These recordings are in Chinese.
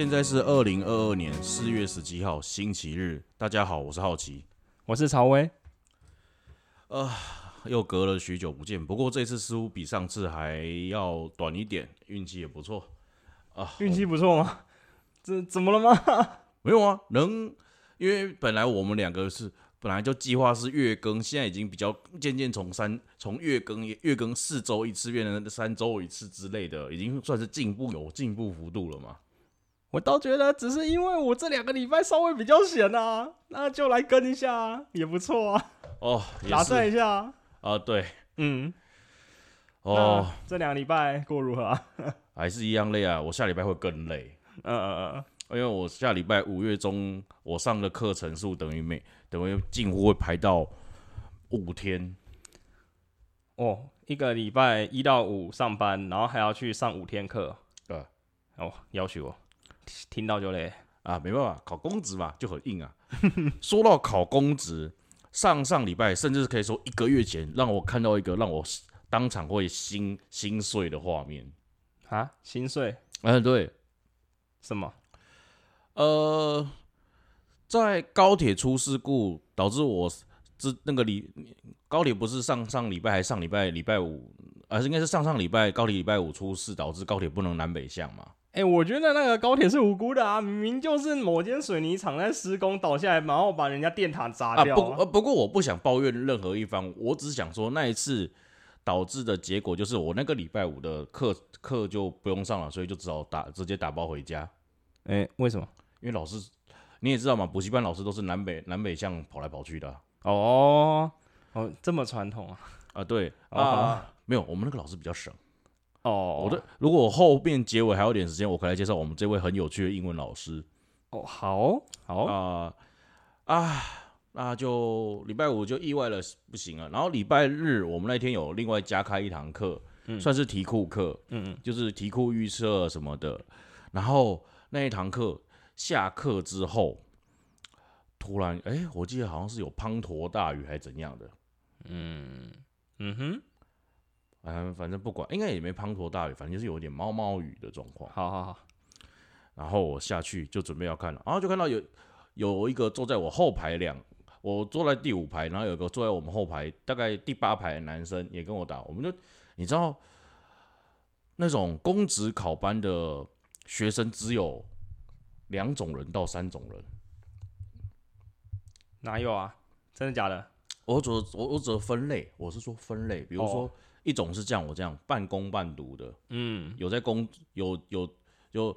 现在是二零二二年四月十七号星期日，大家好，我是好奇，我是曹威。又隔了许久不见，不过这次似乎比上次还要短一点，运气也不错啊。运气不错吗？这怎么了吗？没有啊，能，因为本来我们两个是本来就计划是月更，现在已经比较渐渐从三从月更月更四周一次变成三周一次之类的，已经算是进步有进步幅度了嘛。我倒觉得只是因为我这两个礼拜稍微比较闲啊，那就来跟一下啊，也不错啊，哦，打算一下啊。啊，对，嗯，哦，这两个礼拜过如何啊？还是一样累啊，我下礼拜会更累。嗯嗯嗯，因为我下礼拜五月中我上的课程数等于每等于近乎会排到五天，哦，一个礼拜一到五上班，然后还要去上五天课。对，哦，要求我听到就累。啊，没办法，考公职嘛就很硬啊。说到考公职，上上礼拜甚至可以说一个月前，让我看到一个让我当场会心心碎的画面。啊，心碎嗯、对，什么？呃，在高铁出事故导致我之那个礼高铁不是上上礼拜还上礼拜礼拜五，还是应该是上上礼拜高铁礼拜五出事，导致高铁不能南北向嘛？哎、我觉得那个高铁是无辜的啊，明明就是某间水泥厂在施工倒下来，然后把人家电塔砸啊，掉、不呃不过我不想抱怨任何一方，我只是想说那一次导致的结果就是我那个礼拜五的课课就不用上了，所以就只好打直接打包回家，哎、为什么？因为老师你也知道嘛，补习班老师都是南北南北向跑来跑去的啊。哦哦，这么传统啊？啊对哦啊，没有，我们那个老师比较省。哦，我的如果我后面结尾还有点时间，我可以来介绍我们这位很有趣的英文老师。哦，好。好，啊、啊，那就礼拜五就意外了不行了，然后礼拜日我们那天有另外加开一堂课，算是题库课，嗯嗯，就是题库预测什么的，然后那一堂课下课之后，突然哎、我记得好像是有滂沱大雨还是怎样的，嗯嗯哼，嗯，反正不管，应该也没滂沱大雨，反正就是有一点毛毛雨的状况。好好好，然后我下去就准备要看了，然后就看到有有一个坐在我后排两，我坐在第五排，然后有一个坐在我们后排大概第八排的男生也跟我打，我们就你知道那种公职考班的学生只有两种人到三种人，哪有啊？真的假的？我只我我只分类，我是说分类，比如说、哦一种是像，我这样半工半读的，嗯，有在工有有有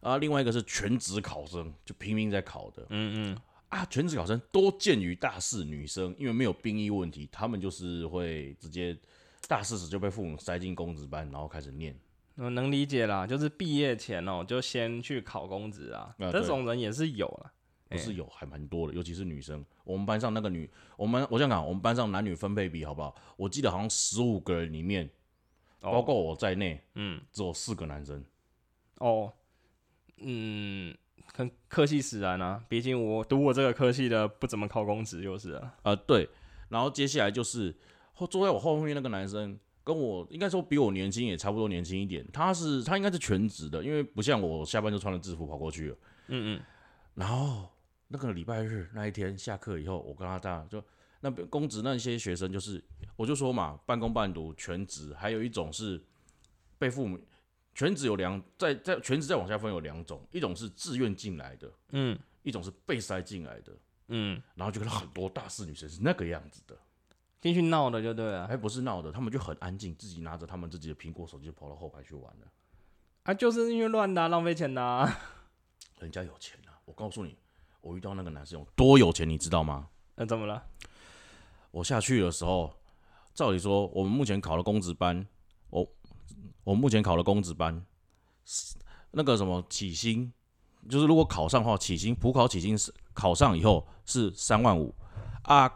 啊，另外一个是全职考生，就拼命在考的，嗯嗯，啊，全职考生多见于大四女生，因为没有兵役问题，他们就是会直接大四时就被父母塞进公职班，然后开始念。我能理解啦，就是毕业前哦，就先去考公职啊，啊这种人也是有啦。不是有还蛮多的，尤其是女生。我们班上那个女，我们我想讲，我们班上男女分配比好不好？我记得好像十五个人里面，哦包括我在内，嗯，只有四个男生。哦，嗯，很客气使然啊，毕竟我读我这个科系的不怎么考公职就是了。啊，对。然后接下来就是后坐在我后面那个男生，跟我应该说比我年轻，也差不多年轻一点。他是他应该是全职的，因为不像我下班就穿了制服跑过去了。嗯嗯，然后那个礼拜日那一天下课以后，我跟他大就那边公职那些学生，就是我就说嘛，半工半读全职，还有一种是被父母全职有两在在全职再往下分有两种，一种是自愿进来的，嗯一种是被塞进来的。嗯，然后就看到很多大四女生是那个样子的，进去闹的就对了。还不是闹的，他们就很安静，自己拿着他们自己的苹果手机就跑到后排去玩了。啊，就是因为乱的啊、浪费钱的、啊。人家有钱啊！我告诉你，我遇到那个男生有多有钱，你知道吗？那、怎么了？我下去的时候，照理说，我们目前考了公职班，我我目前考了公职班，那个什么起薪，就是如果考上的话，起薪普考起薪是考上以后是三万五啊，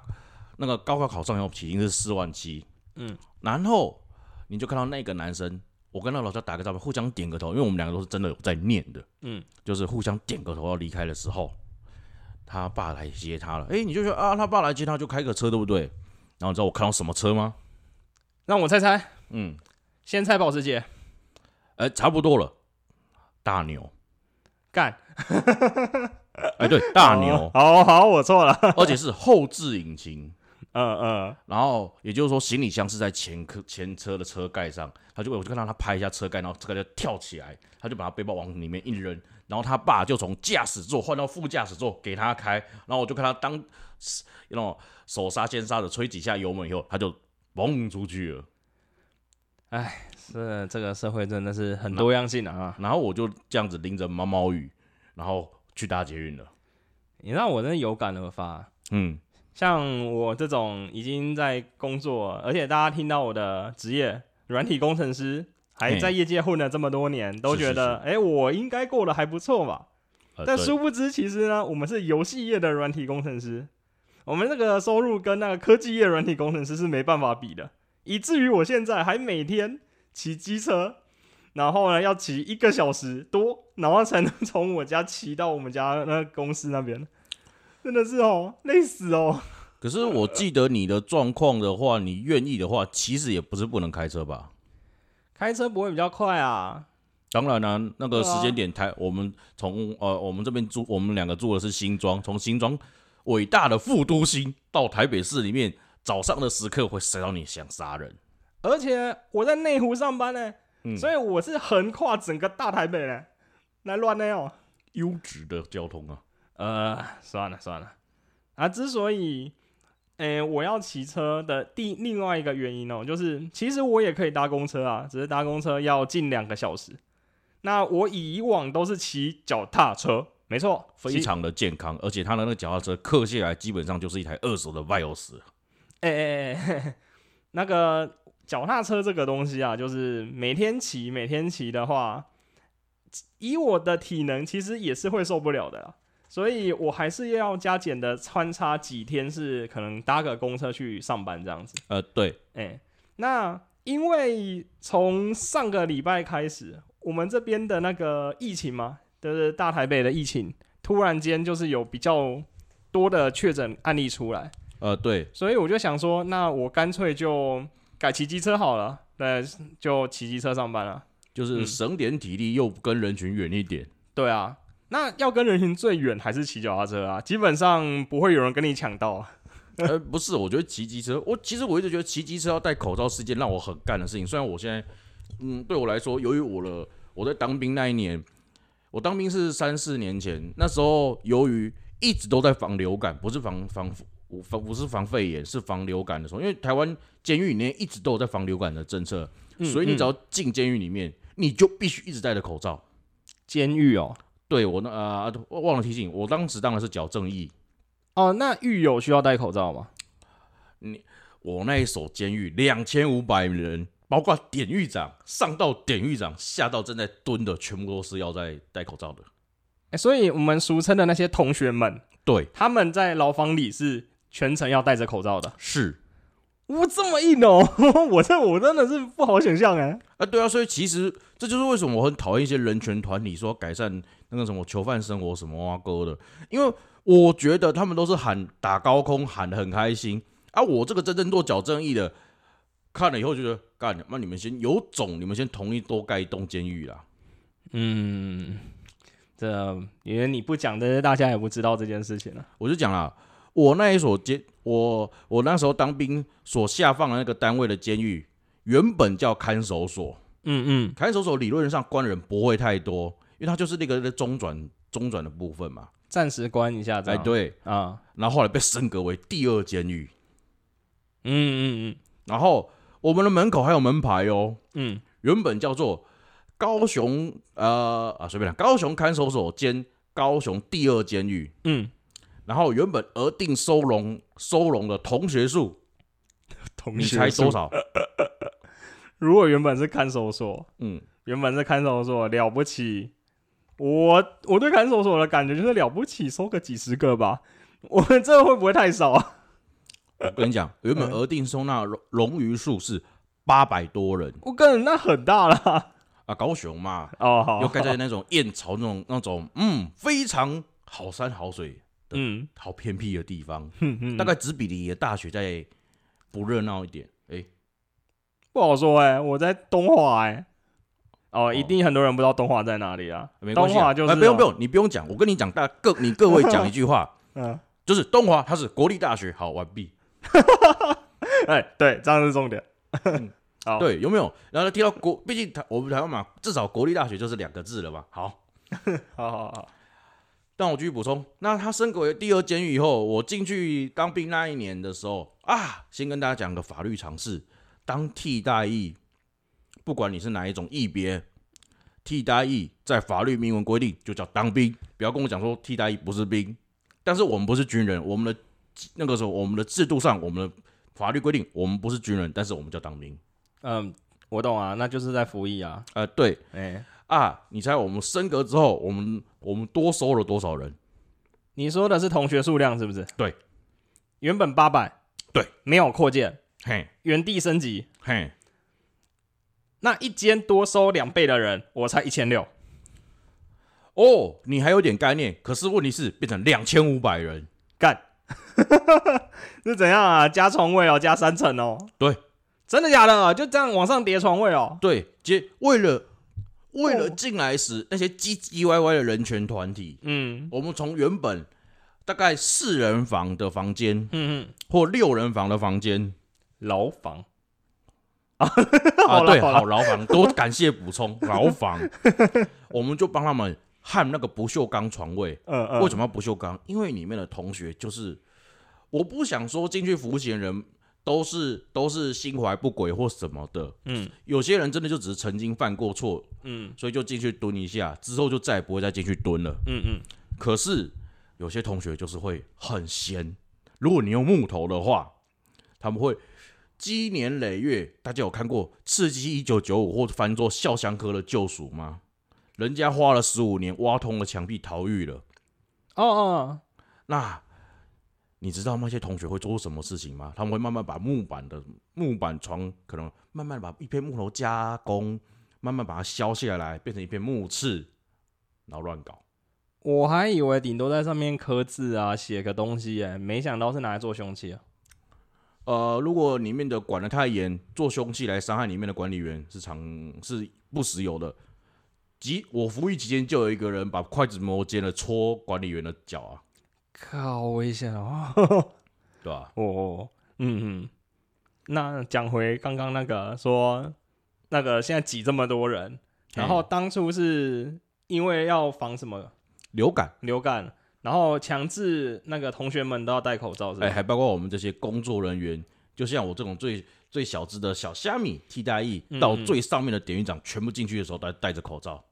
那个高考考上以后起薪是四万七，嗯，然后你就看到那个男生，我跟那老师打个照片，互相点个头，因为我们两个都是真的有在念的，嗯，就是互相点个头要离开的时候，他爸来接他了，诶，你就说啊，他爸来接他就开个车，对不对？然后你知道我看到什么车吗？让我猜猜，嗯，先猜保时捷，哎，差不多了，大牛，干，哎，对，大牛，好好，我错了，而且是后置引擎，嗯嗯，然后也就是说行李箱是在前车前车的车盖上，他就我就看到他拍一下车盖，然后车盖就跳起来，他就把他背包往里面一扔，然后他爸就从驾驶座换到副驾驶座给他开，然后我就看他当那种手刹先刹的吹几下油门以后，他就嘣出去了。哎，是这个社会真的是很多样性啊！然后我就这样子淋着毛毛雨，然后去搭捷运了。你让我真的有感而发。嗯，像我这种已经在工作，而且大家听到我的职业软体工程师，还在业界混了这么多年，都觉得哎，我应该过得还不错吧？但殊不知，其实呢，我们是游戏业的软体工程师，我们这个收入跟那个科技业软体工程师是没办法比的。以至于我现在还每天骑机车，然后呢要骑一个小时多，然后才能 从我家骑到我们家那公司那边，真的是哦，累死哦。可是我记得你的状况的话，你愿意的话，其实也不是不能开车吧？开车不会比较快啊？当然了，那个时间点台，我们从呃我们这边住，我们两个住的是新庄，从新庄伟大的副都心到台北市里面。早上的时刻会塞到你想杀人，而且我在内湖上班呢，所以我是横跨整个大台北呢，来乱的哦。优质的交通啊，呃，算了算了啊。之所以，诶，我要骑车的第另外一个原因哦，就是其实我也可以搭公车啊，只是搭公车要近两个小时。那我以往都是骑脚踏车，没错，非常的健康，而且它的那个脚踏车刻下来基本上就是一台二手的 Vios。哎哎哎，那个脚踏车这个东西啊，就是每天骑，每天骑的话，以我的体能，其实也是会受不了的，所以我还是要加减的穿插几天，是可能搭个公车去上班这样子。呃，对，哎，那因为从上个礼拜开始，我们这边的那个疫情嘛，就是大台北的疫情，突然间就是有比较多的确诊案例出来。呃，对，所以我就想说，那我干脆就改骑机车好了，对，就骑机车上班了，就是省点体力，又跟人群远一点。对啊，那要跟人群最远还是骑脚踏车啊？基本上不会有人跟你抢到。呃，不是，我觉得骑机车，我其实我一直觉得骑机车要戴口罩是件让我很干的事情。虽然我现在，嗯，对我来说，由于我的我在当兵那一年，我当兵是三四年前，那时候由于一直都在防流感，不是防防。防不是防肺炎，是防流感的时候，因为台湾监狱里面一直都有在防流感的政策，所以你只要进监狱里面，你就必须一直戴着口罩。监狱哦，对我那呃，忘了提醒，我当时当然是矫正义。哦，那狱友需要戴口罩吗？你我那一所监狱两千五百人，包括典狱长上到典狱长，下到正在蹲的，全部都是要在戴口罩的。哎，所以我们俗称的那些同学们，对，他们在牢房里是。全程要戴着口罩的，是，我，这么硬哦！我这我真的是不好想象哎。啊，对啊，所以其实这就是为什么我很讨厌一些人权团体说改善那个什么囚犯生活什么啊哥的，因为我觉得他们都是喊打高空喊的很开心啊。我这个真正做矫正义的，看了以后就觉得干，那你们先有种，你们先同意多盖一栋监狱啦。嗯，这因为你不讲的，大家也不知道这件事情了。我就讲了。我那一所监，我我那时候当兵所下放的那个单位的监狱，原本叫看守所。嗯嗯，看守所理论上关人不会太多，因为它就是那个中转中转的部分嘛，暂时关一下。哎，对啊，然后后来被升格为第二监狱。嗯嗯嗯，然后我们的门口还有门牌哦。嗯，原本叫做高雄呃啊随便讲，高雄看守所兼高雄第二监狱。嗯。然后原本额定收容收容的同学数，同你猜多少？如果原本是看守所，嗯，原本是看守所了不起，我我对看守所的感觉就是了不起，收个几十个吧。我们这会不会太少啊？我跟你讲，原本额定收纳容容余数是八百多人，我跟那很大了啊，高雄嘛，哦好，又盖在那种燕巢那种那种嗯非常好山好水。嗯，好偏僻的地方，大概只比你的大学在不热闹一点。哎，不好说哎，我在东华哎。哦，一定很多人不知道东华在哪里啊。没关系啊，华就是、哎不用不，用，你不用讲，我跟你讲，大各你各位讲一句话，嗯，就是东华它是国立大学，好完毕。哎，对，这样是重点。好，对，有没有？然后提到国，毕竟台我们台湾嘛，至少国立大学就是两个字了嘛。好，好好好，但我继续补充，那他升格为第二监狱以后，我进去当兵那一年的时候啊，先跟大家讲个法律常识：当替代役，不管你是哪一种役别，替代役在法律明文规定就叫当兵，不要跟我讲说替代役不是兵。但是我们不是军人，我们的那个时候我们的制度上，我们的法律规定，我们不是军人，但是我们叫当兵。嗯，我懂啊，那就是在服役啊。呃，对哎，啊，你猜我们升格之后，我们我们多收了多少人？你说的是同学数量是不是？对，原本八百，对，没有扩建，嘿，原地升级。嘿，那一间多收两倍的人，我才一千六。哦，你还有点概念，可是问题是变成两千五百人，干，是怎样啊？加床位哦，加三层哦。对，真的假的？就这样往上叠床位哦？对，接为了为了进来时那些唧唧歪歪的人权团体，嗯我们从原本大概四人房的房间嗯嗯，或六人房的房间牢房。啊，对，好了好了好牢房，多感谢补充，牢房，我们就帮他们焊那个不锈钢床位。嗯嗯，为什么要不锈钢？因为里面的同学就是，我不想说进去服刑人都是都是心怀不轨或什么的，嗯。有些人真的就只是曾经犯过错，嗯。所以就进去蹲一下，之后就再也不会再进去蹲了。嗯嗯，可是有些同学就是会很闲，如果你用木头的话，他们会积年累月。大家有看过《刺激一九九五》或翻作《笑香科的救赎》吗？人家花了十五年挖通了墙壁逃狱了。哦哦，那你知道那些同学会做出什么事情吗？他们会慢慢把木板的木板床，可能慢慢把一片木头加工，慢慢把它削下来，变成一片木刺，然后乱搞。我还以为顶多在上面刻字啊，写个东西，哎，没想到是拿来做凶器啊。呃，如果里面的管的太严，做凶器来伤害里面的管理员是常是不时有的。即我服役期间就有一个人把筷子磨尖了戳管理员的脚啊，靠，危险哦！对吧、哦，嗯嗯。那讲回刚刚那个说，那个现在挤这么多人，然后当初是因为要防什么流感，流感，然后强制那个同学们都要戴口罩，是吧？哎，还包括我们这些工作人员，就像我这种最最小只的小虾米替代役，嗯到最上面的典狱长，全部进去的时候都戴着口罩。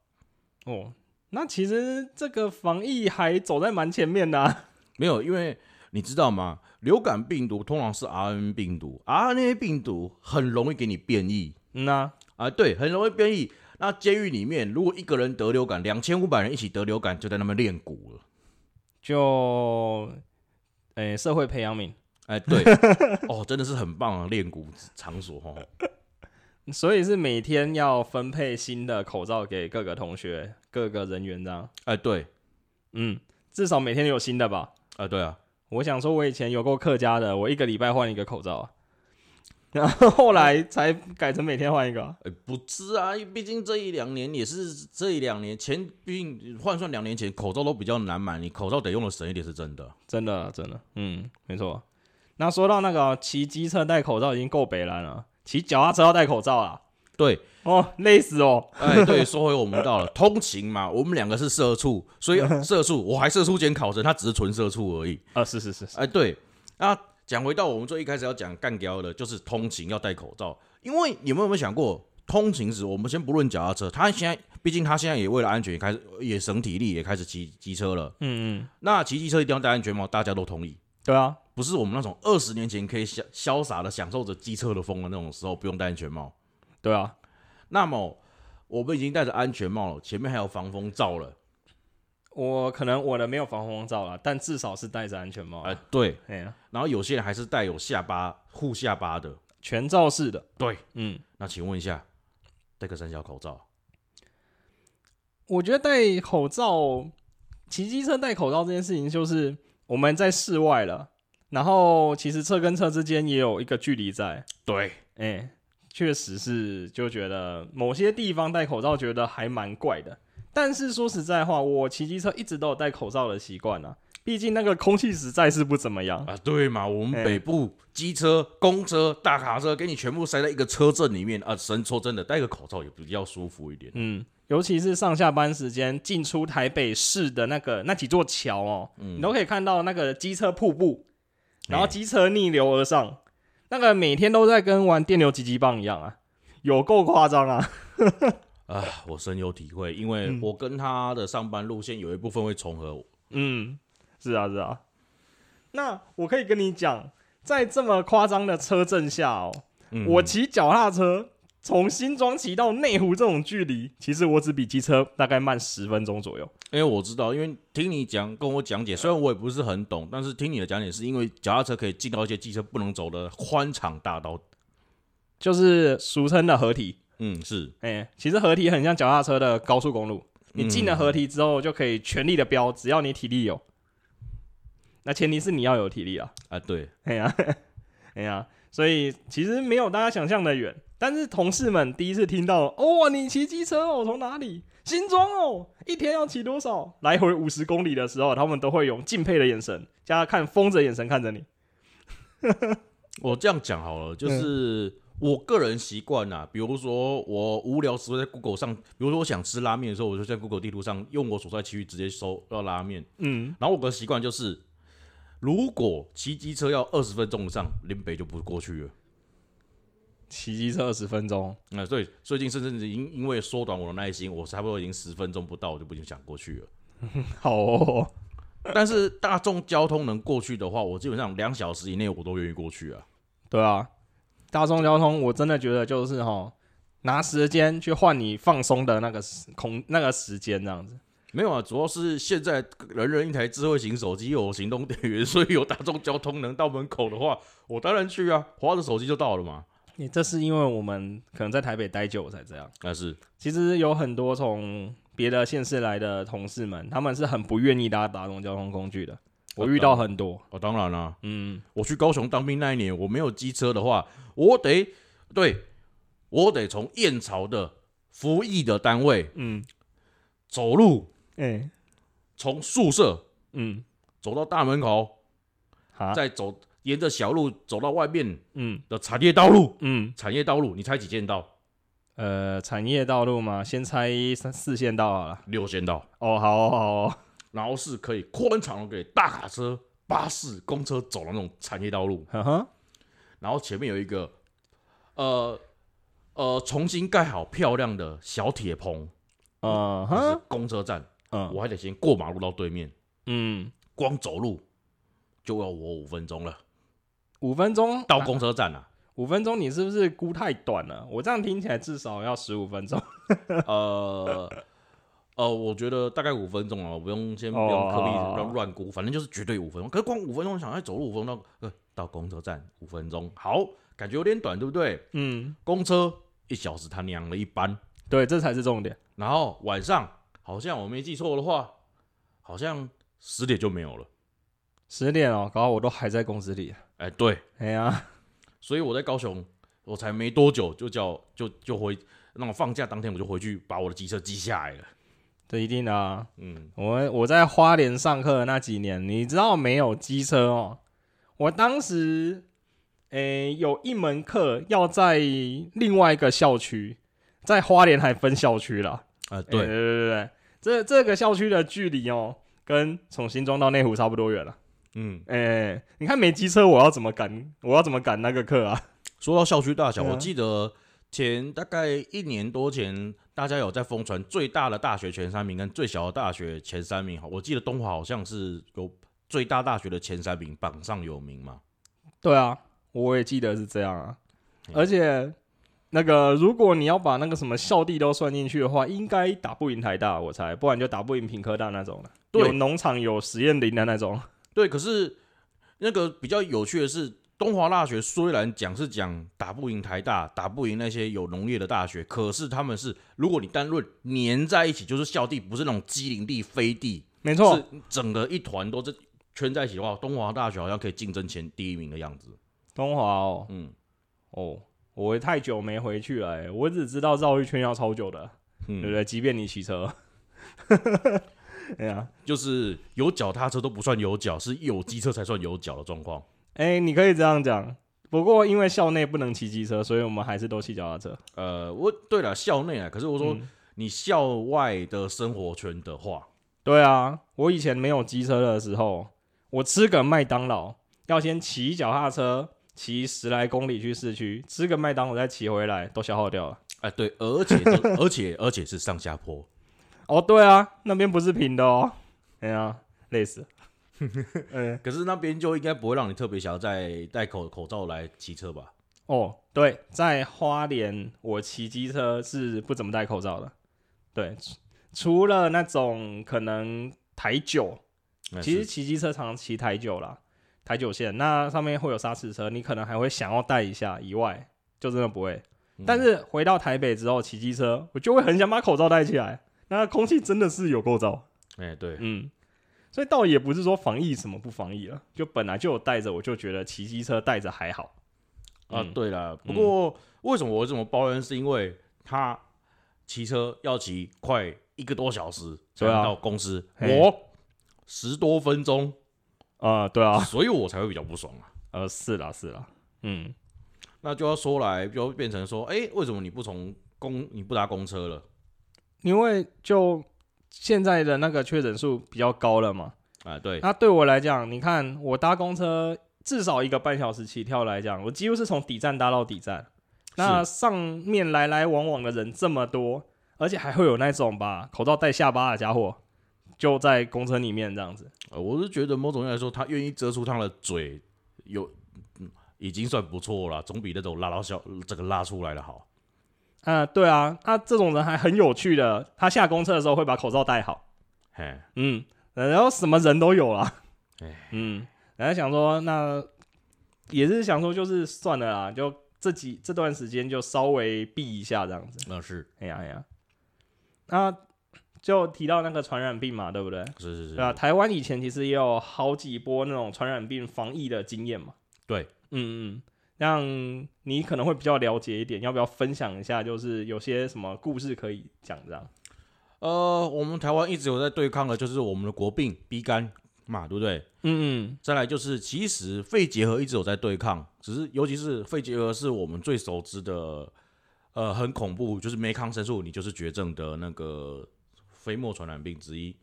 哦，那其实这个防疫还走在蛮前面的、啊。没有，因为你知道吗？流感病毒通常是 RNA 病毒，RNA 病毒很容易给你变异嗯呐、啊，对，很容易变异。那监狱里面，如果一个人得流感，两千五百人一起得流感，就在那边练蛊了。就，诶、社会培养皿。哎，对，哦，真的是很棒啊练鼓场所哦。所以是每天要分配新的口罩给各个同学、各个人员这样。哎，对，嗯，至少每天有新的吧。啊，对啊，我想说，我以前有过客家的，我一个礼拜换一个口罩啊，然后后来才改成每天换一个啊。哎，不是啊，毕竟这一两年也是这一两年前，毕竟换算两年前口罩都比较难买，你口罩得用的省一点是真的。真的，真的，嗯，没错。那说到那个骑机车戴口罩已经够北蓝了，骑脚踏车要戴口罩啊。对，哦，累死哦。哎，对，说回我们到了通勤嘛，我们两个是社畜，所以社畜我还社畜兼考生，他只是纯社畜而已。啊，是是是是，哎，对，那讲回到我们最一开始要讲干掉的，就是通勤要戴口罩，因为你们有没有想过，通勤时我们先不论脚踏车，他现在毕竟他现在也为了安全也开始也省体力，也开始骑机车了。嗯嗯，那骑机车一定要戴安全帽，大家都同意。对啊，不是我们那种二十年前可以潇潇洒的享受着机车的风的那种时候，不用戴安全帽。对啊，那么我们已经戴着安全帽了，前面还有防风罩了。我可能我的没有防风罩了，但至少是戴着安全帽啊。哎、对，哎呀，然后有些人还是带有下巴护下巴的。全罩式的。对，嗯，那请问一下，戴个三角口罩，我觉得戴口罩，骑机车戴口罩这件事情，就是我们在室外了，然后其实车跟车之间也有一个距离在，对，哎、确实是就觉得某些地方戴口罩觉得还蛮怪的。但是说实在话，我骑机车一直都有戴口罩的习惯啊，毕竟那个空气实在是不怎么样。啊，对嘛，我们哎北部机车、公车、大卡车给你全部塞在一个车阵里面啊，神说真的，戴个口罩也比较舒服一点。嗯，尤其是上下班时间进出台北市的那个那几座桥哦，嗯你都可以看到那个机车瀑布，然后哎机车逆流而上，那个每天都在跟玩电流击击棒一样啊，有够夸张啊！啊，我深有体会，因为嗯我跟他的上班路线有一部分会重合。嗯，是啊，是啊。那我可以跟你讲，在这么夸张的车震下哦，嗯我骑脚踏车从新庄骑到内湖这种距离，其实我只比机车大概慢十分钟左右。因为我知道，因为听你讲跟我讲解，虽然我也不是很懂，但是听你的讲解是因为脚踏车可以进到一些机车不能走的宽敞大道。就是俗称的合体。嗯，是，哎、其实合体很像脚踏车的高速公路，你进了合体之后就可以全力的飙，只要你体力有。那前提是你要有体力啊。啊，对，哎呀，哎呀，所以其实没有大家想象的远。但是同事们第一次听到，哦，你骑机车哦，从哪里？新庄哦，一天要骑多少？来回五十公里的时候，他们都会用敬佩的眼神，加看疯子的眼神看着你。我这样讲好了，就是我个人习惯呐，比如说我无聊时候在 Google 上，比如说我想吃拉面的时候，我就在 Google 地图上用我所在区域直接搜到拉面。嗯，然后我的习惯就是，如果骑机车要二十分钟以上，林北就不过去了。骑机车二十分钟，那、所以最近甚至因因为缩短我的耐心，我差不多已经十分钟不到，我就不想过去了。好哦。但是大众交通能过去的话，我基本上两小时以内我都愿意过去啊。对啊，大众交通我真的觉得就是哈，拿时间去换你放松的那个时空那个时间这样子。没有啊，主要是现在人人一台智慧型手机，有行动电源，所以有大众交通能到门口的话，我当然去啊，划着手机就到了嘛。你这是因为我们可能在台北待久才这样。但是其实有很多从别的县市来的同事们，他们是很不愿意搭大众交通工具的。我遇到很多，哦，当然啦、嗯，我去高雄当兵那一年，我没有机车的话，我得对，我得从燕巢的服役的单位嗯，走路，哎、从宿舍嗯，走到大门口，好，再走沿着小路走到外面嗯。的产业道路。嗯，产业道路，你猜几线道？呃，产业道路嘛，先猜三四线道好了。六线道，哦，好哦，好哦，然后是可以宽敞的给大卡车、巴士、公车走的那种产业道路。呵呵，然后前面有一个呃呃重新盖好漂亮的小铁棚，嗯就是哼，公车站，嗯我还得先过马路到对面，嗯，光走路就要我五分钟了，五分钟到公车站啊。五分钟，你是不是估太短了？我这样听起来至少要十五分钟。呃呃，我觉得大概五分钟啊，我不用先不哦用刻意好好乱乱估，反正就是绝对五分钟。可是光五分钟，想要走路五分钟，呃，到公车站五分钟，好，感觉有点短，对不对？嗯，公车一小时，他娘了一班，对，这才是重点。然后晚上好像我没记错的话，好像十点就没有了。十点哦，搞到我都还在公司里。哎，对，哎呀，所以我在高雄，我才没多久就叫就就回那我放假当天我就回去把我的机车记下来了。这一定的啊。嗯，我我在花莲上课的那几年，你知道没有机车哦？我当时，诶、有一门课要在另外一个校区，在花莲还分校区了。啊，欸对对，对对对，这这个校区的距离哦，跟从新庄到内湖差不多远了。嗯，诶、你看没机车，我要怎么赶？我要怎么赶那个课啊？说到校区大小，我记得前大概一年多前，大家有在疯传最大的大学前三名跟最小的大学前三名。我记得东华好像是有最大大学的前三名榜上有名嘛。对啊，我也记得是这样啊。嗯而且那个，如果你要把那个什么校地都算进去的话，应该打不赢台大，我猜，不然就打不赢平科大那种了。对有农场、有实验林的那种。对，可是那个比较有趣的是，东华大学虽然讲是讲打不赢台大，打不赢那些有农业的大学，可是他们是，如果你单论粘在一起，就是校地，不是那种机灵地、飞地，没错是，整个一团都是圈在一起的话，东华大学好像可以竞争前第一名的样子。东华哦，嗯，哦，我太久没回去了、欸，我只知道绕一圈要超久的，嗯对不嗯，对？即便你骑车，哎呀，就是有脚踏车都不算有脚，是有机车才算有脚的状况。哎、你可以这样讲。不过因为校内不能骑机车，所以我们还是都骑脚踏车。呃，我对了，校内啊，可是我说嗯你校外的生活圈的话，对啊，我以前没有机车的时候，我吃个麦当劳要先骑脚踏车骑十来公里去市区，吃个麦当劳再骑回来，都消耗掉了。哎、对，而且而且而且是上下坡，哦，对啊，那边不是平的哦。哎呀，累死了。嗯，可是那边就应该不会让你特别想要再戴口口罩来骑车吧？哦，对，在花莲我骑机车是不怎么戴口罩的。对，除除了那种可能台九，其实是骑机车常常骑台九啦，台九线，那上面会有沙石车，你可能还会想要戴一下，以外就真的不会。嗯但是回到台北之后骑机车，我就会很想把口罩戴起来，那空气真的是有够糟。哎、对，嗯，所以倒也不是说防疫什么不防疫了，就本来就有带着，我就觉得骑机车带着还好。啊，嗯对了，不过为什么我这么抱怨？是因为他骑车要骑快一个多小时才到公司，嘿我十多分钟，啊、对啊，所以我才会比较不爽啊。呃，是啦是啦，嗯，那就要说来，就变成说，哎、为什么你不从公你不搭公车了？因为就现在的那个确诊数比较高了嘛，啊，对，那对我来讲，你看我搭公车至少一个半小时起跳来讲，我几乎是从底站搭到底站。那上面来来往往的人这么多，而且还会有那种把口罩戴下巴的家伙，就在公车里面这样子。呃，我是觉得某种意义来说，他愿意遮住他的嘴，有、嗯、已经算不错了，总比那种拉到小这个拉出来的好。啊、对啊，他这种人还很有趣的，他下公车的时候会把口罩戴好，嘿，嗯，然后什么人都有啦哎，嗯，然后想说那也是想说就是算了啦，就这几这段时间就稍微避一下这样子。那是哎呀哎呀，那就提到那个传染病嘛，对不对？是是是，对啊，台湾以前其实也有好几波那种传染病防疫的经验嘛。对，嗯嗯，让你可能会比较了解一点，要不要分享一下？就是有些什么故事可以讲这样？呃，我们台湾一直有在对抗的，就是我们的国病 B 肝嘛，对不对？嗯嗯，再来就是，其实肺结核一直有在对抗，只是尤其是肺结核是我们最熟知的，呃，很恐怖，就是没抗生素你就是绝症的那个飞沫传染病之一。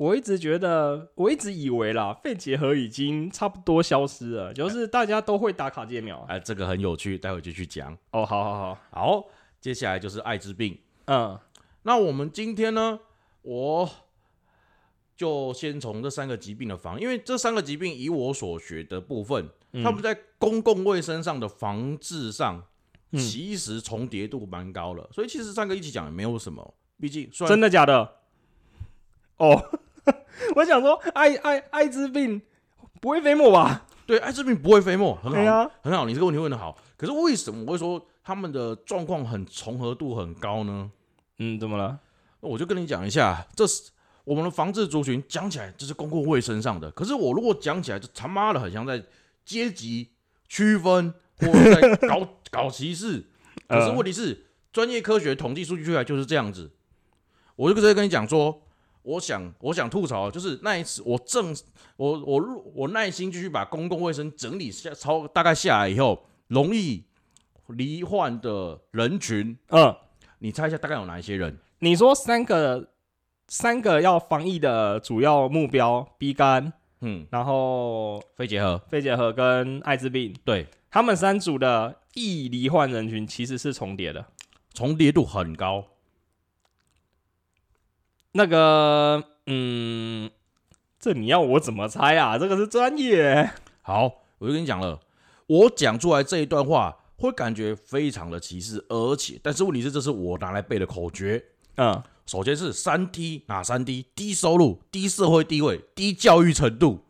我一直觉得，我一直以为啦，肺结核已经差不多消失了，就是大家都会打卡介苗。哎、这个很有趣，待会就去讲。哦，好好好，好，接下来就是艾滋病。嗯那我们今天呢，我就先从这三个疾病的防，因为这三个疾病以我所学的部分，嗯他们在公共卫生上的防治上，嗯其实重叠度蛮高了，所以其实三个一起讲也没有什么。毕竟真的假的？哦，我想说，艾艾艾滋病不会飞沫吧？对艾滋病不会飞沫，很好，啊，很好，你这个问题问的好。可是为什么我会说他们的状况很重合度很高呢？嗯，怎么了？那我就跟你讲一下，这是我们的防治族群讲起来这是公共卫生上的，可是我如果讲起来，就他妈的很像在阶级区分或者在 搞搞歧视。可是呃问题是，专业科学统计数据出来就是这样子。我就直接跟你讲说，我想我想吐槽，就是那一次我正我我入我耐心继续把公共卫生整理下超大概下来以后，容易罹患的人群，嗯，你猜一下大概有哪一些人？你说三个三个要防疫的主要目标：B 肝，嗯，然后肺结核，肺结核跟艾滋病，对，他们三组的易罹患人群其实是重叠的。重叠度很高。那个，嗯，这你要我怎么猜啊？这个是专业。好，我就跟你讲了，我讲出来这一段话会感觉非常的歧视，而且，但是问题是，这是我拿来背的口诀。嗯，首先是三低，哪三低？低收入、低社会地位、低教育程度，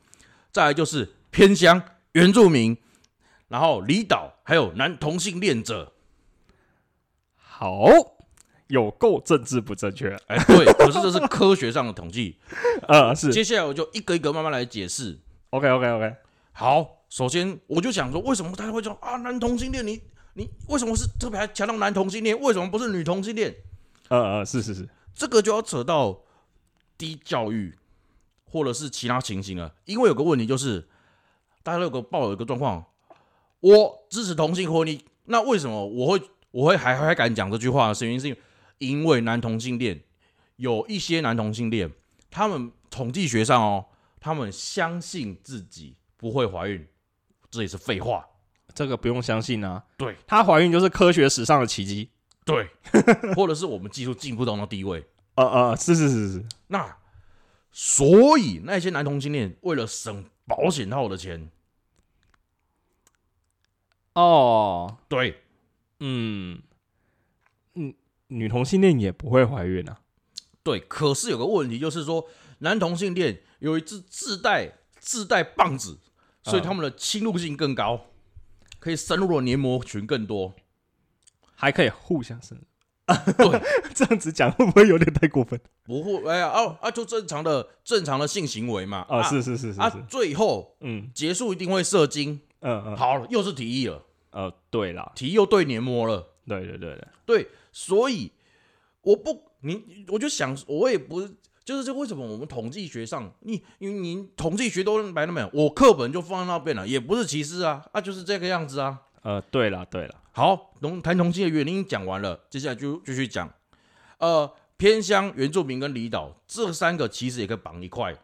再来就是偏乡、原住民，然后离岛，还有男同性恋者。好，有够政治不正确。哎，对，可是这是科学上的统计。呃，是接下来我就一个一个慢慢来解释。OK OK OK。好，首先我就想说，为什么大家会说啊，男同性恋你你为什么是特别还强调男同性恋？为什么不是女同性恋？呃呃，是是是，这个就要扯到低教育或者是其他情形了。因为有个问题就是，大家都有个抱有一个状况，我支持同性婚姻，那为什么我会我会还还敢讲这句话原因是因为因为男同性恋有一些男同性恋，他们统计学上哦，他们相信自己不会怀孕，这也是废话。这个不用相信啊。对，她怀孕就是科学史上的奇迹。对，或者是我们技术进步到那地位，呃呃，是是是是，那所以那些男同性恋为了省保险套的钱，哦，对。嗯。嗯，女同性恋也不会怀孕啊。对，可是有个问题就是说，男同性恋有一只自带自带棒子，所以嗯他们的侵入性更高，可以深入的黏膜群更多。还可以互相生。对，这样子讲会不会有点太过分？不会，哎呀，哦啊，就正常的正常的性行为嘛。啊，是是是是啊，，最后嗯结束一定会射精。嗯嗯，好了，又是提议了，呃，对啦，提议又对黏膜了。对对对对，对，所以我不，你我就想，我也不是，就是这为什么我们统计学上，你你你统计学都白那边，我课本就放在那边了，也不是歧视啊，啊就是这个样子啊。呃，对了对了，好，同谈同性的原因讲完了，接下来就继续讲，呃，偏乡、原住民跟离岛这三个其实也可以绑一块，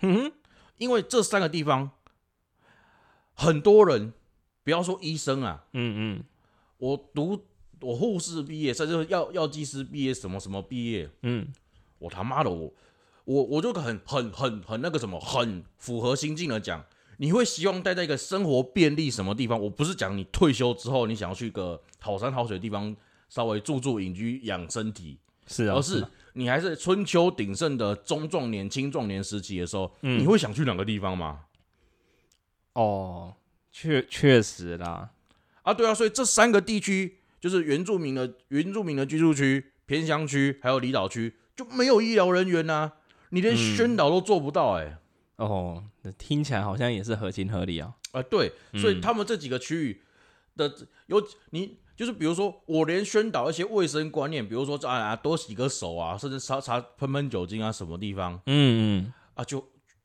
嗯哼，因为这三个地方很多人，不要说医生啊，嗯嗯。我读我护士毕业，甚至药药剂师毕业，什么什么毕业，嗯，我他妈的我我我就很很很很那个什么，很符合心境的讲，你会希望待在一个生活便利什么地方？我不是讲你退休之后你想要去一个好山好水的地方稍微住住隐居养身体，是啊，而是啊你还是春秋鼎盛的中壮年、青壮年时期的时候，嗯你会想去哪个地方吗？哦，确确实啦，啊，对啊，所以这三个地区就是原住民的原住民的居住区、偏乡区还有离岛区就没有医疗人员呐、你连嗯宣导都做不到哎、哦，那听起来好像也是合情合理啊。啊，对，所以嗯他们这几个区域的有你就是比如说，我连宣导一些卫生观念，比如说啊啊多洗个手啊，甚至擦擦喷喷酒精啊，什么地方嗯嗯，啊，就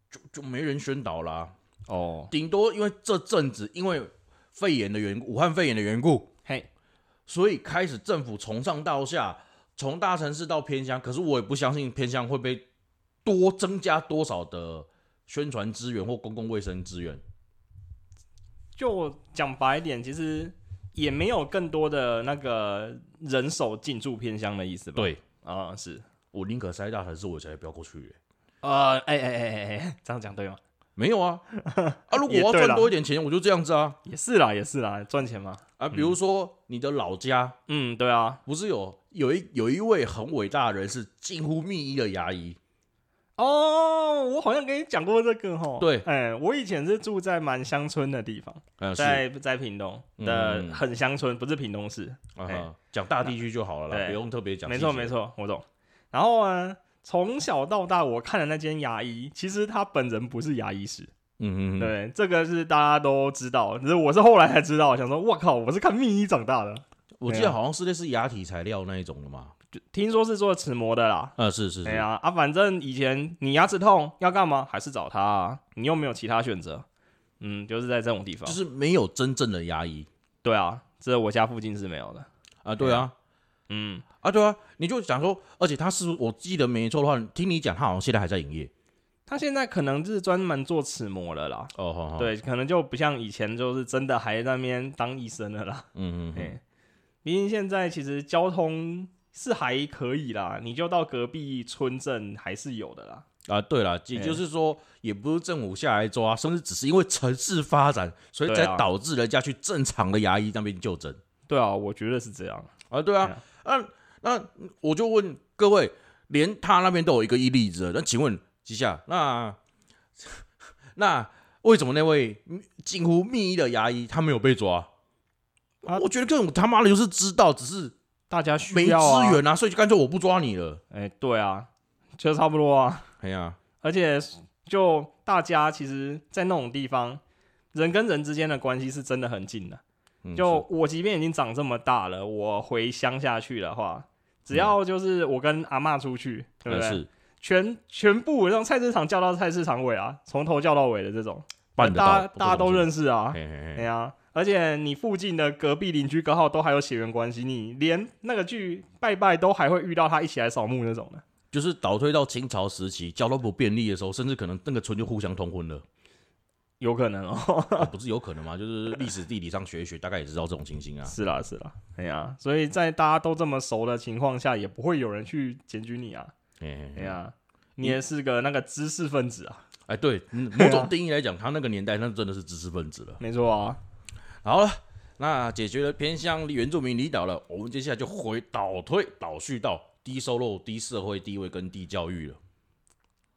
就就没人宣导啦。哦，顶多因为这阵子因为肺炎的缘故，武汉肺炎的缘故，嘿，所以开始政府从上到下，从大城市到偏乡，可是我也不相信偏乡会被多增加多少的宣传资源或公共卫生资源。就讲白一点，其实也没有更多的那个人手进驻偏乡的意思吧？对啊，是，我宁可塞大城市，我才不要过去、欸。呃，哎哎哎哎哎，这样讲对吗？没有啊，啊，如果我要赚多一点钱，我就这样子啊也是啦，也是啦，赚钱嘛。啊，比如说你的老家嗯，对啊。不是有有一有一位很伟大的人是近乎密医的牙医，哦，我好像跟你讲过这个哈。对哎，我以前是住在蛮乡村的地方，在在屏东的嗯很乡村，不是屏东市。啊哈，讲大地区就好了啦，不用特别讲。没错没，错，我懂。然后呢，从小到大我看的那间牙医，其实他本人不是牙医师。嗯嗯嗯，对，这个是大家都知道，只是我是后来才知道，想说，我靠，我是看密医长大的，我记得好像是类似牙体材料那一种的嘛。就听说是做齿模的啦。啊，是是是，对呀啊，反正以前你牙齿痛要干嘛，还是找他啊，你又没有其他选择。嗯，就是在这种地方，就是没有真正的牙医对啊，这我家附近是没有的。啊，对啊，嗯，啊对啊，你就想说，而且他是我记得没错的话，听你讲，他好像现在还在营业。他现在可能是专门做齿模了啦。哦，好好，，对，可能就不像以前，就是真的还在那边当医生的啦。嗯嗯嗯，哎，毕竟现在其实交通是还可以啦，你就到隔壁村镇还是有的啦。啊，对了，也哎就是说，也不是政府下来抓，甚至只是因为城市发展，所以才导致人家去正常的牙医那边就诊对啊，我觉得是这样。啊，对啊，那那我就问各位，连他那边都有一个一例子，那请问吉夏，那 那为什么那位近乎密医的牙医他没有被抓？啊我觉得这种他妈的就是知道，只是大家需没资要啊。源啊，所以就干脆我不抓你了。哎、对啊，就差不多啊。哎呀，而且就大家其实，在那种地方，人跟人之间的关系是真的很近的。嗯就我即便已经长这么大了，我回乡下去的话，只要就是我跟阿嬷出去，对不对？全全部让菜市场叫到菜市场尾啊，从头叫到尾的这种，办得到，大家大家都认识。啊。对呀、而且你附近的隔壁邻居刚好都还有血缘关系，你连那个去拜拜都还会遇到他一起来扫墓那种的。就是倒推到清朝时期，交通不便利的时候，甚至可能那个村就互相通婚了，有可能哦，啊不是有可能吗？就是历史地理上学一学，大概也知道这种情形啊。是啦是啦，哎呀，所以在大家都这么熟的情况下，也不会有人去检举你啊，哎呀，你也是个那个知识分子啊，哎，对，嗯某种定义来讲，他那个年代那真的是知识分子了。没错啊，好了，那解决了偏向原住民离岛了，我们接下来就回倒退倒叙到低收入、低社会地位跟低教育了。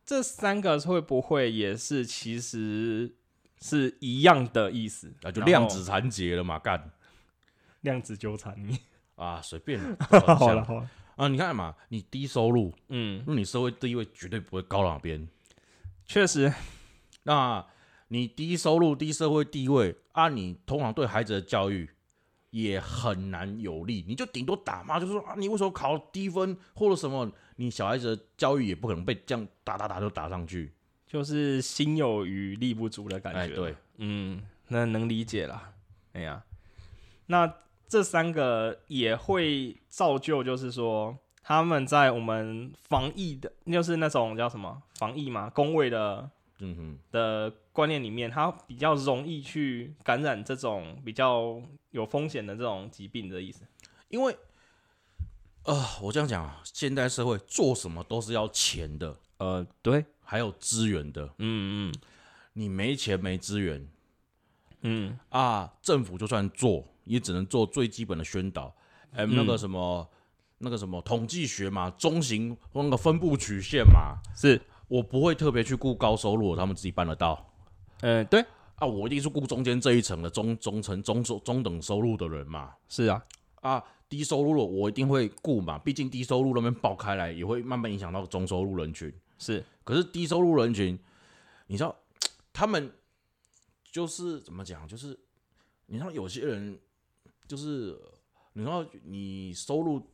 这三个会不会也是其实是一样的意思？啊，就量子缠结了嘛，干。量子纠缠你，啊，随便。好了好了，啊，你看嘛，你低收入，嗯，那你社会地位绝对不会高到哪边。确实，那你低收入、低社会地位啊，你通常对孩子的教育也很难有利，你就顶多打骂，就是说啊，你为什么考低分或者什么，你小孩子的教育也不可能被这样打打打就打上去。就是心有余力不足的感觉。哎，对，嗯，那能理解啦。哎呀，那这三个也会造就，就是说他们在我们防疫的，就是那种叫什么防疫嘛，工位的嗯哼，的观念里面，他比较容易去感染这种比较有风险的这种疾病的意思。因为呃，我这样讲啊，现代社会做什么都是要钱的，呃，对，还有资源的。嗯嗯你没钱没资源嗯，啊，政府就算做，也只能做最基本的宣导。哎、那个什么，那个什么统计学嘛，中型那个分布曲线嘛，是，我不会特别去顾高收入，他们自己办得到嗯、对，啊。我一定是顾中间这一层的中中层中收中等收入的人嘛。是啊，啊，低收入的我一定会顾嘛，毕竟低收入那边爆开来，也会慢慢影响到中收入人群。是，可是低收入人群，你知道，他们就是怎么讲，就是你知道有些人就是你知道你收入。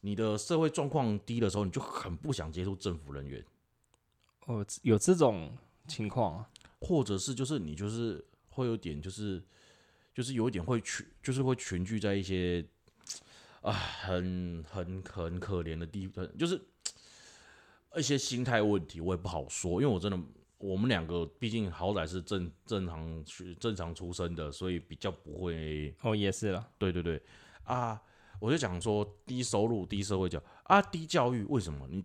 你的社会状况低的时候，你就很不想接触政府人员，哦，有这种情况啊。或者是就是你就是会有点就是就是有一点会群就是会群聚在一些 啊很很很可怜的地方，就是一些心态问题，我也不好说，因为我真的我们两个毕竟好歹是正正常学正常出身的，所以比较不会哦，也是了。对对对啊，我就讲说低收入低社会教啊低教育为什么你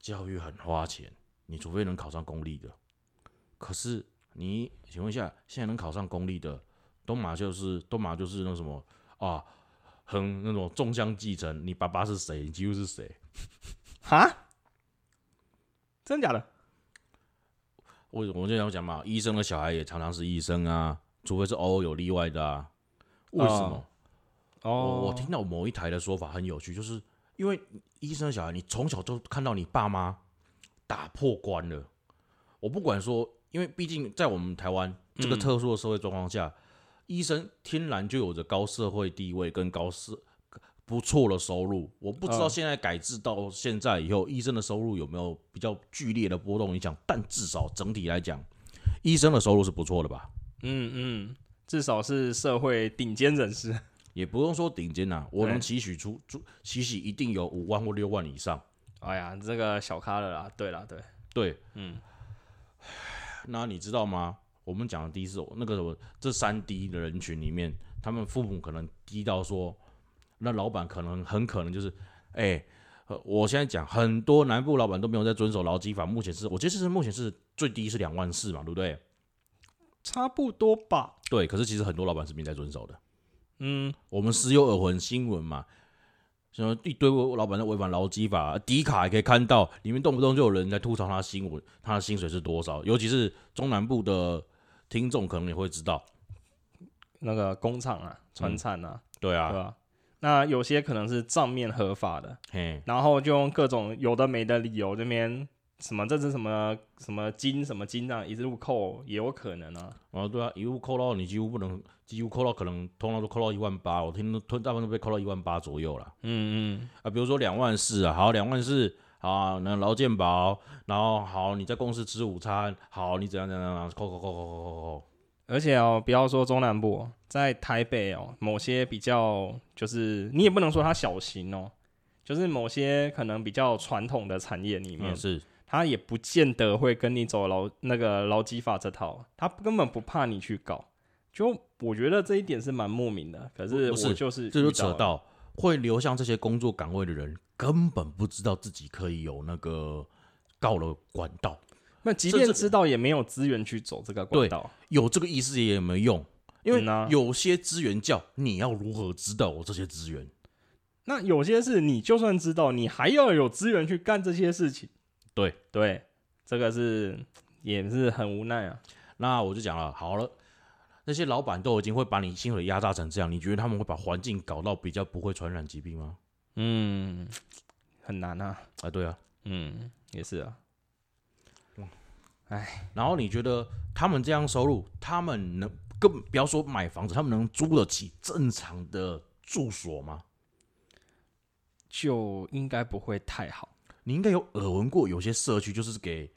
教育很花钱，你除非能考上公立的。可是你请问一下，现在能考上公立的，东马就是东马就是那什么啊，很那种纵向继承，你爸爸是谁，你几乎是谁？哈？真假的？我我就想讲嘛，医生的小孩也常常是医生啊，除非是偶尔有例外的啊。为什么？哦，我我听到某一台的说法很有趣，就是因为医生的小孩，你从小就看到你爸妈打破关了。我不管说，因为毕竟在我们台湾这个嗯特殊的社会状况下，医生天然就有着高社会地位跟高社不错的收入。我不知道嗯现在改制到现在以后，医生的收入有没有比较剧烈的波动影响，但至少整体来讲，医生的收入是不错的吧？嗯嗯，至少是社会顶尖人士。也不用说顶尖呐、我能对期许出出期许一定有五万或六万以上。哎呀，这个小咖了啦。对啦，对，对，嗯，那你知道吗？我们讲的低是那个什么，这三低的人群里面，他们父母可能低到说，那老板可能很可能就是，哎、呃我现在讲很多南部老板都没有在遵守劳基法，目前是我觉得是目前是最低是两万四嘛，对不对？差不多吧。对，可是其实很多老板是没在遵守的。嗯，我们时有耳闻新闻嘛，什么一堆老板在违反劳基法，迪卡也可以看到，里面动不动就有人在吐槽他的新闻，他的薪水是多少，尤其是中南部的听众可能也会知道。那个工厂啊，船产啊，对对啊，吧？那有些可能是账面合法的，嘿，然后就用各种有的没的理由这边什么这是什么什么金什么金这样一路扣也有可能啊。啊，对啊，一路扣到你几乎不能，几乎扣到可能通常都扣到一万八，我听都大部分都被扣到一万八左右了。嗯嗯，啊，比如说两万四啊，好，两万四，啊，那劳健保，然后好，你在公司吃午餐，好，你怎样怎样怎样，扣扣扣扣扣扣扣，而且哦，不要说中南部哦，在台北哦，某些比较就是你也不能说它小型哦，就是某些可能比较传统的产业里面嗯，，是，它也不见得会跟你走劳那个劳基法这套，它根本不怕你去搞。就我觉得这一点是蛮莫名的，可是我就是这就扯到会流向这些工作岗位的人，根本不知道自己可以有那个告了管道，那即便知道也没有资源去走这个管道。有这个意识也没用，因为有些资源叫你要如何知道我这些资源？那有些事你就算知道，你还要有资源去干这些事情。对对，这个是也是很无奈啊。那我就讲了，好了，那些老板都已经会把你薪水压榨成这样，你觉得他们会把环境搞到比较不会传染疾病吗？嗯，很难啊。啊，对啊。嗯，也是啊。哎，然后你觉得他们这样收入，他们能更不要说买房子，他们能租得起正常的住所吗？就应该不会太好。你应该有耳闻过，有些社区就是给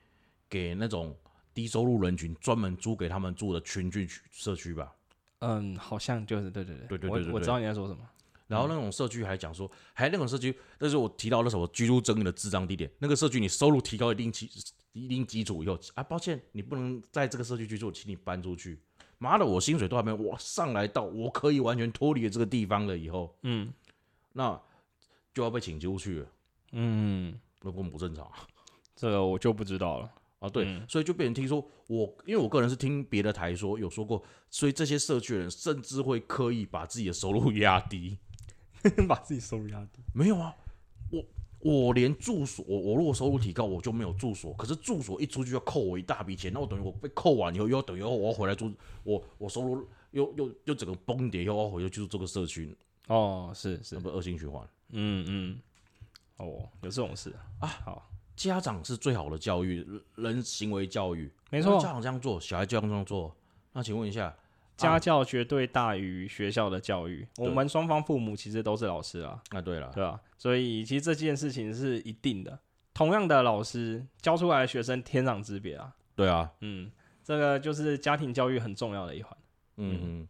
给那种低收入人群专门租给他们住的群居社区吧？嗯，好像就是对对对，对对对，我知道你在说什么。然后那种社区还讲说，还那种社区，那是我提到那什么居住争议的智障地点，那个社区你收入提高一定基一定基础以后啊，抱歉，你不能在这个社区居住，请你搬出去。妈的，我薪水都还没我上来到，我可以完全脱离了这个地方了以后，嗯那就要被请出去了，嗯，那不不正常啊这个我就不知道了。啊！对，嗯所以就被人听说我，因为我个人是听别的台说有说过，所以这些社区的人甚至会刻意把自己的收入压低。把自己收入压低。没有啊，我我连住所，我我如果收入提高，我就没有住所。可是住所一出去要扣我一大笔钱，那我等于我被扣完以后，又要等于我要回来住，我我收入又又又整个崩跌，又要回去住这个社区，哦，是是那，不恶性循环。嗯嗯，哦，有这种事啊。好，家长是最好的教育，人行为教育，没错家长这样做，小孩就要这样做。那请问一下，家教绝对大于学校的教育。我们双方父母其实都是老师啊，啊，对了，对吧？所以其实这件事情是一定的。同样的老师教出来的学生天壤之别啊。对啊，嗯，这个就是家庭教育很重要的一环。嗯嗯。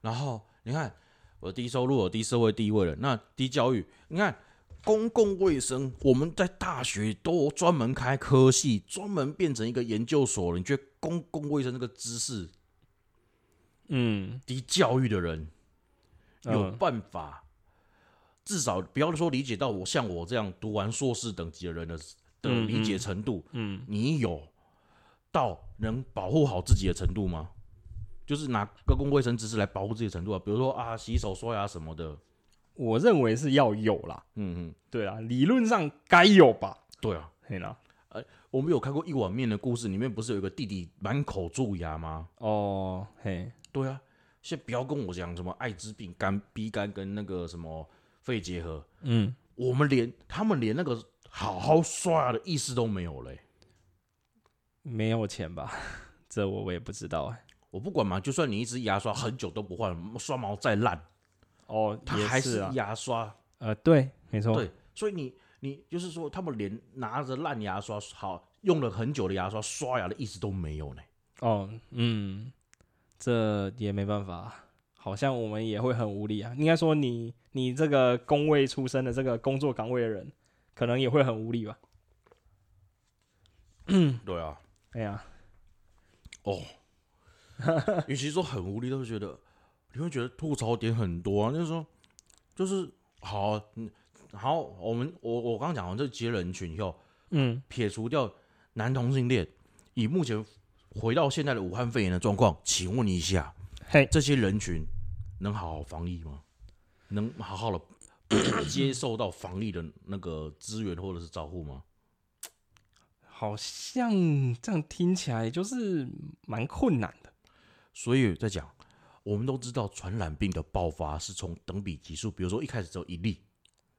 然后你看，我低收入，我低社会地位了，那低教育，你看公共卫生，我们在大学都专门开科系，专门变成一个研究所了。你觉得公共卫生这个知识嗯，低教育的人有嗯办法，至少不要说理解到我像我这样读完硕士等级的人的的嗯理解程度，嗯，你有到能保护好自己的程度吗？就是拿公共卫生知识来保护自己的程度啊，比如说啊，洗手、刷牙什么的。我认为是要有啦。嗯嗯，对啊，理论上该有吧？对啊，嘿啦，我们有看过一碗面的故事，里面不是有一个弟弟满口蛀牙吗？哦，嘿，对啊，先不要跟我讲什么艾滋病、肝、B 肝跟那个什么肺结核，嗯，我们连他们连那个好好刷牙的意识都没有嘞、没有钱吧？这我我也不知道哎。我不管嘛，就算你一支牙刷很久都不换，刷毛再烂，哦，也它还是。牙刷。呃，对，没错。对，所以你你就是说，他们连拿着烂牙刷好用了很久的牙刷刷牙的意思都没有呢。哦，嗯，这也没办法，好像我们也会很无力啊。应该说你，你这个工位出身的这个工作岗位的人，可能也会很无力吧。对啊，哎呀，哦，与其说很无力，都会觉得你会觉得吐槽点很多啊。就是说，就是好，嗯，好，我们我我刚刚讲完这些人群以后，嗯，撇除掉男同性恋，以目前回到现在的武汉肺炎的状况，请问一下，嘿，这些人群能好好防疫吗？能好好的 接受到防疫的那个资源或者是照顾吗？好像这样听起来就是蛮困难的。所以在讲，我们都知道传染病的爆发是从等比级数，比如说一开始只有一例，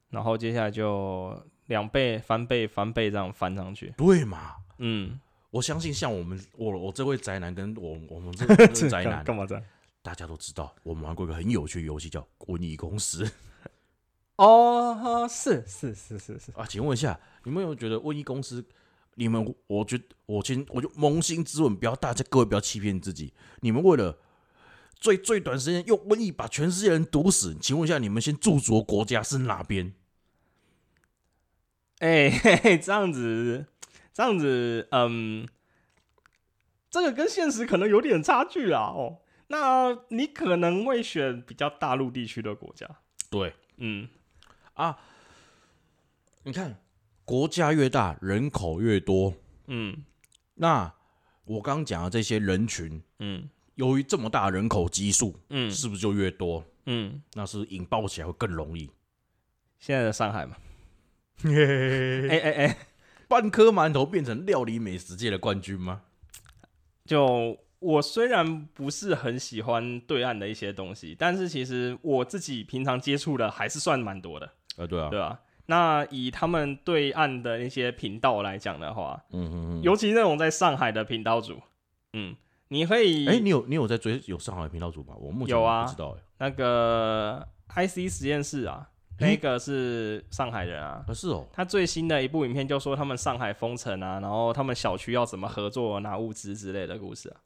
然后接下来就两倍、翻倍、翻倍这样翻上去。对嘛？嗯，我相信像我们我我这位宅男跟我我们这 这位宅男，干嘛这样？大家都知道，我们玩过一个很有趣的游戏叫《瘟疫公司》哦，是是是是是，啊。请问一下，你们有没有觉得《瘟疫公司》？你们，我觉得我先我就扪心自问，不要大家各位不要欺骗自己。你们为了最最短时间用瘟疫把全世界人毒死，请问一下，你们先驻足的国家是哪边？哎、嘿嘿，这样子，这样子，嗯，这个跟现实可能有点差距啦。哦，那你可能会选比较大陆地区的国家。对。嗯，啊，你看国家越大，人口越多，嗯。那我刚刚讲的这些人群，嗯。由于这么大的人口基数，嗯。是不是就越多？嗯，那是引爆起来会更容易。现在的上海嘛，哎 哎哎，半颗馒头变成料理美食界的冠军吗？就我虽然不是很喜欢对岸的一些东西，但是其实我自己平常接触的还是算蛮多的，啊，对啊，对啊？那以他们对岸的那些频道来讲的话，嗯哼哼。尤其那种在上海的频道主，嗯，你可以，哎、你有你有在追有上海频道组吗？我目前有啊不知道哎、那个 IC 实验室啊，诶那个是上海人啊。啊是哦，他最新的一部影片就说他们上海封城啊，然后他们小区要怎么合作拿物资之类的故事啊。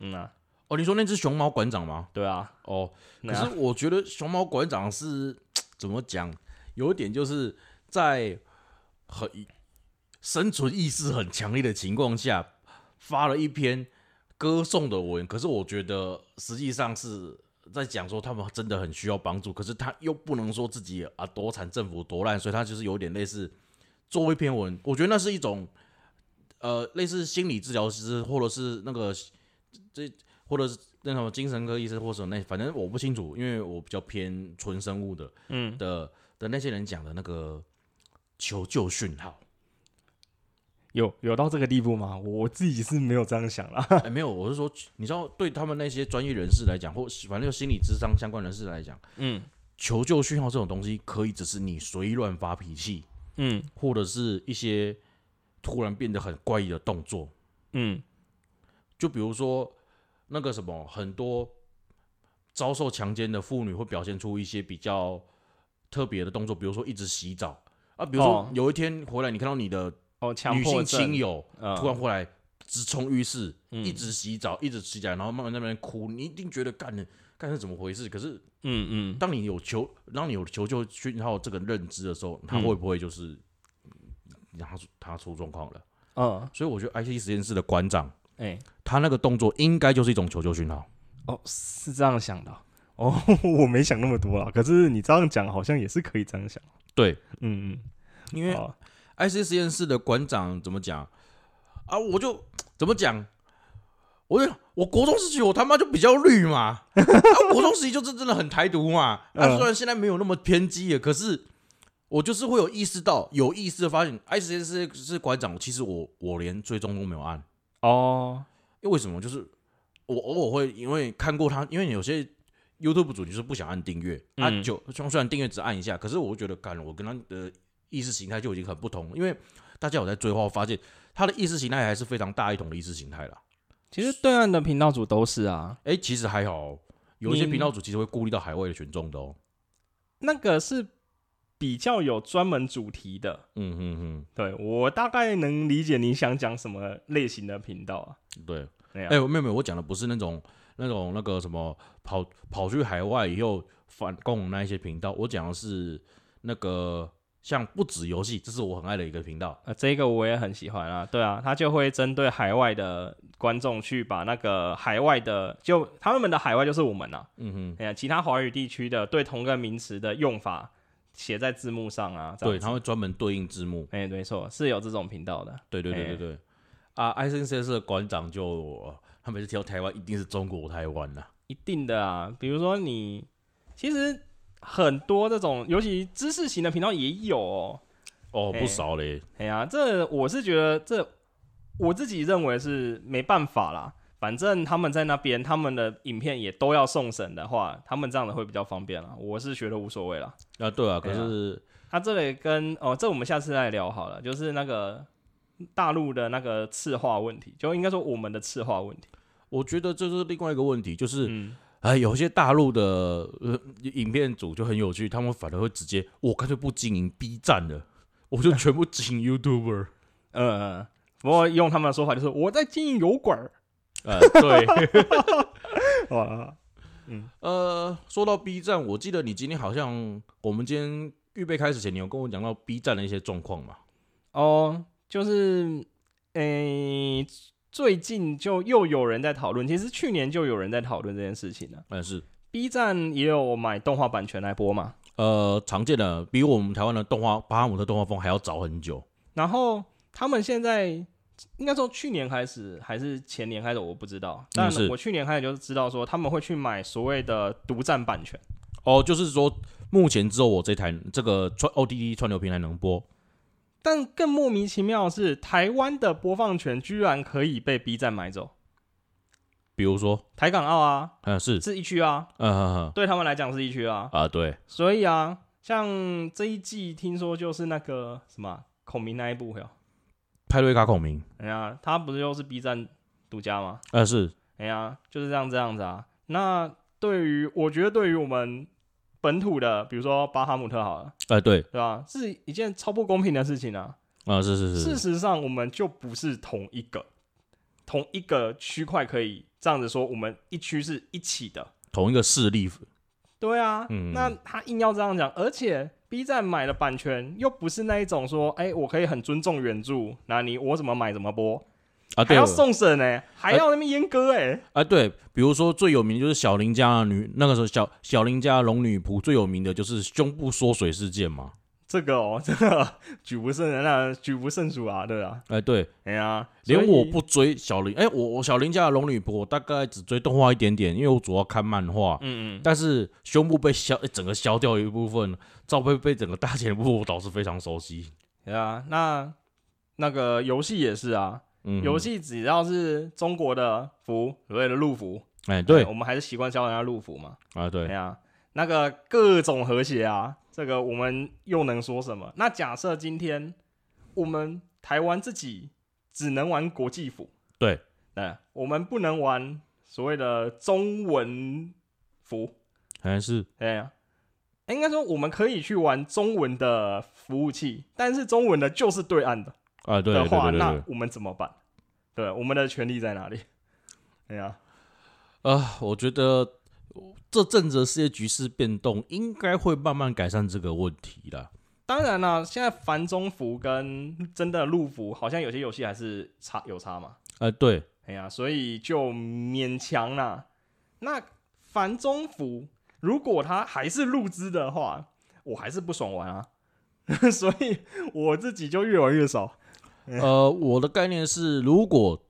嗯啊，哦，你说那只熊猫馆长吗？对啊，哦，可是我觉得熊猫馆长是怎么讲，有一点就是在很生存意识很强烈的情况下发了一篇歌颂的文，可是我觉得实际上是在讲说他们真的很需要帮助，可是他又不能说自己啊多惨，政府多烂，所以他就是有点类似做一篇文，我觉得那是一种呃类似心理治疗师或者是那个这或者是那种精神科医生或者那反正我不清楚，因为我比较偏纯生物的嗯，的的那些人讲的那个求救讯号。有有到这个地步吗？我自己是没有这样想啦。哎、没有，我是说，你知道，对他们那些专业人士来讲，或反正就心理智商相关人士来讲，嗯求救讯号这种东西，可以只是你随意乱发脾气，嗯或者是一些突然变得很怪异的动作。嗯就比如说那个什么，很多遭受强奸的妇女会表现出一些比较特别的动作，比如说一直洗澡啊，比如说哦有一天回来，你看到你的哦，强女性症。亲友嗯。突然回来直冲浴室，嗯。一直洗澡，一直洗澡，然后慢慢在那边哭，你一定觉得干的干是怎么回事？可是嗯嗯。当你有求，当你有求救讯号这个认知的时候，他嗯。会不会就是让他他出状况了？嗯，所以我觉得 IC 实验室的馆长，哎、他那个动作应该就是一种求救讯号。哦，是这样想的。哦，我没想那么多啦。可是你这样讲，好像也是可以这样想。对，嗯嗯。因为 IC 实验室的馆长怎么讲啊？我就怎么讲？我就我国中时期我他妈就比较绿嘛，啊、国中时期就是真的很台独嘛。啊，嗯虽然现在没有那么偏激了，可是我就是会有意识到，有意识的发现，IC 实验室是馆长，其实我我连追踪都没有按，哦，因为为什么？就是我偶尔会因为看过他，因为有些 YouTube 主就是不想按订阅，按嗯就虽然订阅只按一下，可是我会觉得，干我跟他的意识形态就已经很不同，因为大家有在追的话，发现他的意识形态还是非常大一统的意识形态啦。其实对岸的频道组都是啊，哎、其实还好哦，有一些频道组其实会顾虑到海外的群众的哦。那个是比较有专门主题的。嗯嗯嗯，对我大概能理解你想讲什么类型的频道啊。对。哎、妹妹，我讲的不是那种那种那个什么跑跑去海外以后反共那一些频道，我讲的是那个像不止游戏，这是我很爱的一个频道。呃，这个我也很喜欢啊。对啊，他就会针对海外的观众去把那个海外的，就他们的海外就是我们啊，嗯哼。哎呀，其他华语地区的对同个名词的用法写在字幕上啊。对，他会专门对应字幕。哎、没错，是有这种频道的。对对对对哎对。啊，ICNCS 的馆长就他每次提到台湾，一定是中国台湾呐、一定的啊，比如说你其实很多这种，尤其知识型的频道也有哦。哦，哎不少嘞。哎呀，这我是觉得这我自己认为是没办法啦。反正他们在那边，他们的影片也都要送审的话，他们这样的会比较方便啦。我是觉得无所谓啦。啊，对啊，可是他这里跟哦，这我们下次再聊好了，就是那个大陆的那个次化问题，就应该说我们的次化问题。我觉得这是另外一个问题，就是嗯，哎，有些大陆的呃影片组就很有趣，他们反而会直接，我干脆不经营 B 站了，我就全部经营 YouTuber。嗯嗯，不过用他们的说法就是我在经营油管儿。呃，对，哇，呃，说到 B 站，我记得你今天好像我们今天预备开始前，你有跟我讲到 B 站的一些状况嘛？哦，就是诶、最近就又有人在讨论，其实去年就有人在讨论这件事情了。但是 B 站也有买动画版权来播嘛，呃，常见的比我们台湾的动画巴哈姆特动画风还要早很久。然后他们现在应该说去年开始还是前年开始，我不知道。但是我去年开始就知道说他们会去买所谓的独占版权。哦，就是说目前只有我这台这个串 OTT 串流平台能播。但更莫名其妙的是，台湾的播放权居然可以被 B 站买走。比如说，台港澳啊，嗯，是，是一区啊，嗯对他们来讲是一区啊。啊，对，所以啊，像这一季听说就是那个什么啊孔明那一部哟，派瑞卡孔明，哎呀，他不是又是 B 站独家吗？呃，是，哎呀，就是这样这样子啊。那对于我觉得对于我们本土的，比如说巴哈姆特好了，呃，对，对吧？是一件超不公平的事情啊。啊，是是是事，实上，我们就不是同一个同一个区块，可以这样子说，我们一区是一起的。同一个势力，对啊，嗯那他硬要这样讲，而且 B 站买的版权又不是那一种说，哎、我可以很尊重原著，那你我怎么买怎么播，啊，对。还要，送审呢、还要那么阉割哎、啊，对，比如说最有名的就是小林家的女，那个时候小小林家的龙女仆最有名的就是胸部缩水事件嘛，这个哦，这个举不胜人啊，举不胜数啊，对啊，哎，对，哎呀，连我不追小林，哎，我我小林家的龙女仆，我大概只追动画一点点，因为我主要看漫画，嗯嗯，但是胸部被消，哎整个削掉一部分，照片被整个大前部分，我倒是非常熟悉。对啊，那那个游戏也是啊，嗯，游，戏只要是中国的服，所谓的陆服，哎，对。我们还是习惯叫人家陆服嘛。啊，对。哎，呀，那个各种和谐啊，这个我们又能说什么？那假设今天我们台湾自己只能玩国际服，对，哎，我们不能玩所谓的中文服，还是。哎呀，应该说我们可以去玩中文的服务器，但是中文的就是对岸的啊，对对的话，那我们怎么办？对，我们的权利在哪里？哎呀，啊，我觉得这阵子的世界局势变动，应该会慢慢改善这个问题啦。当然啦，现在繁中服跟真的陆服好像有些游戏还是差有差嘛。啊，对，哎呀，所以就勉强啦。那繁中服如果它还是入资的话，我还是不爽玩啊。所以我自己就越玩越少。呃，我的概念是，如果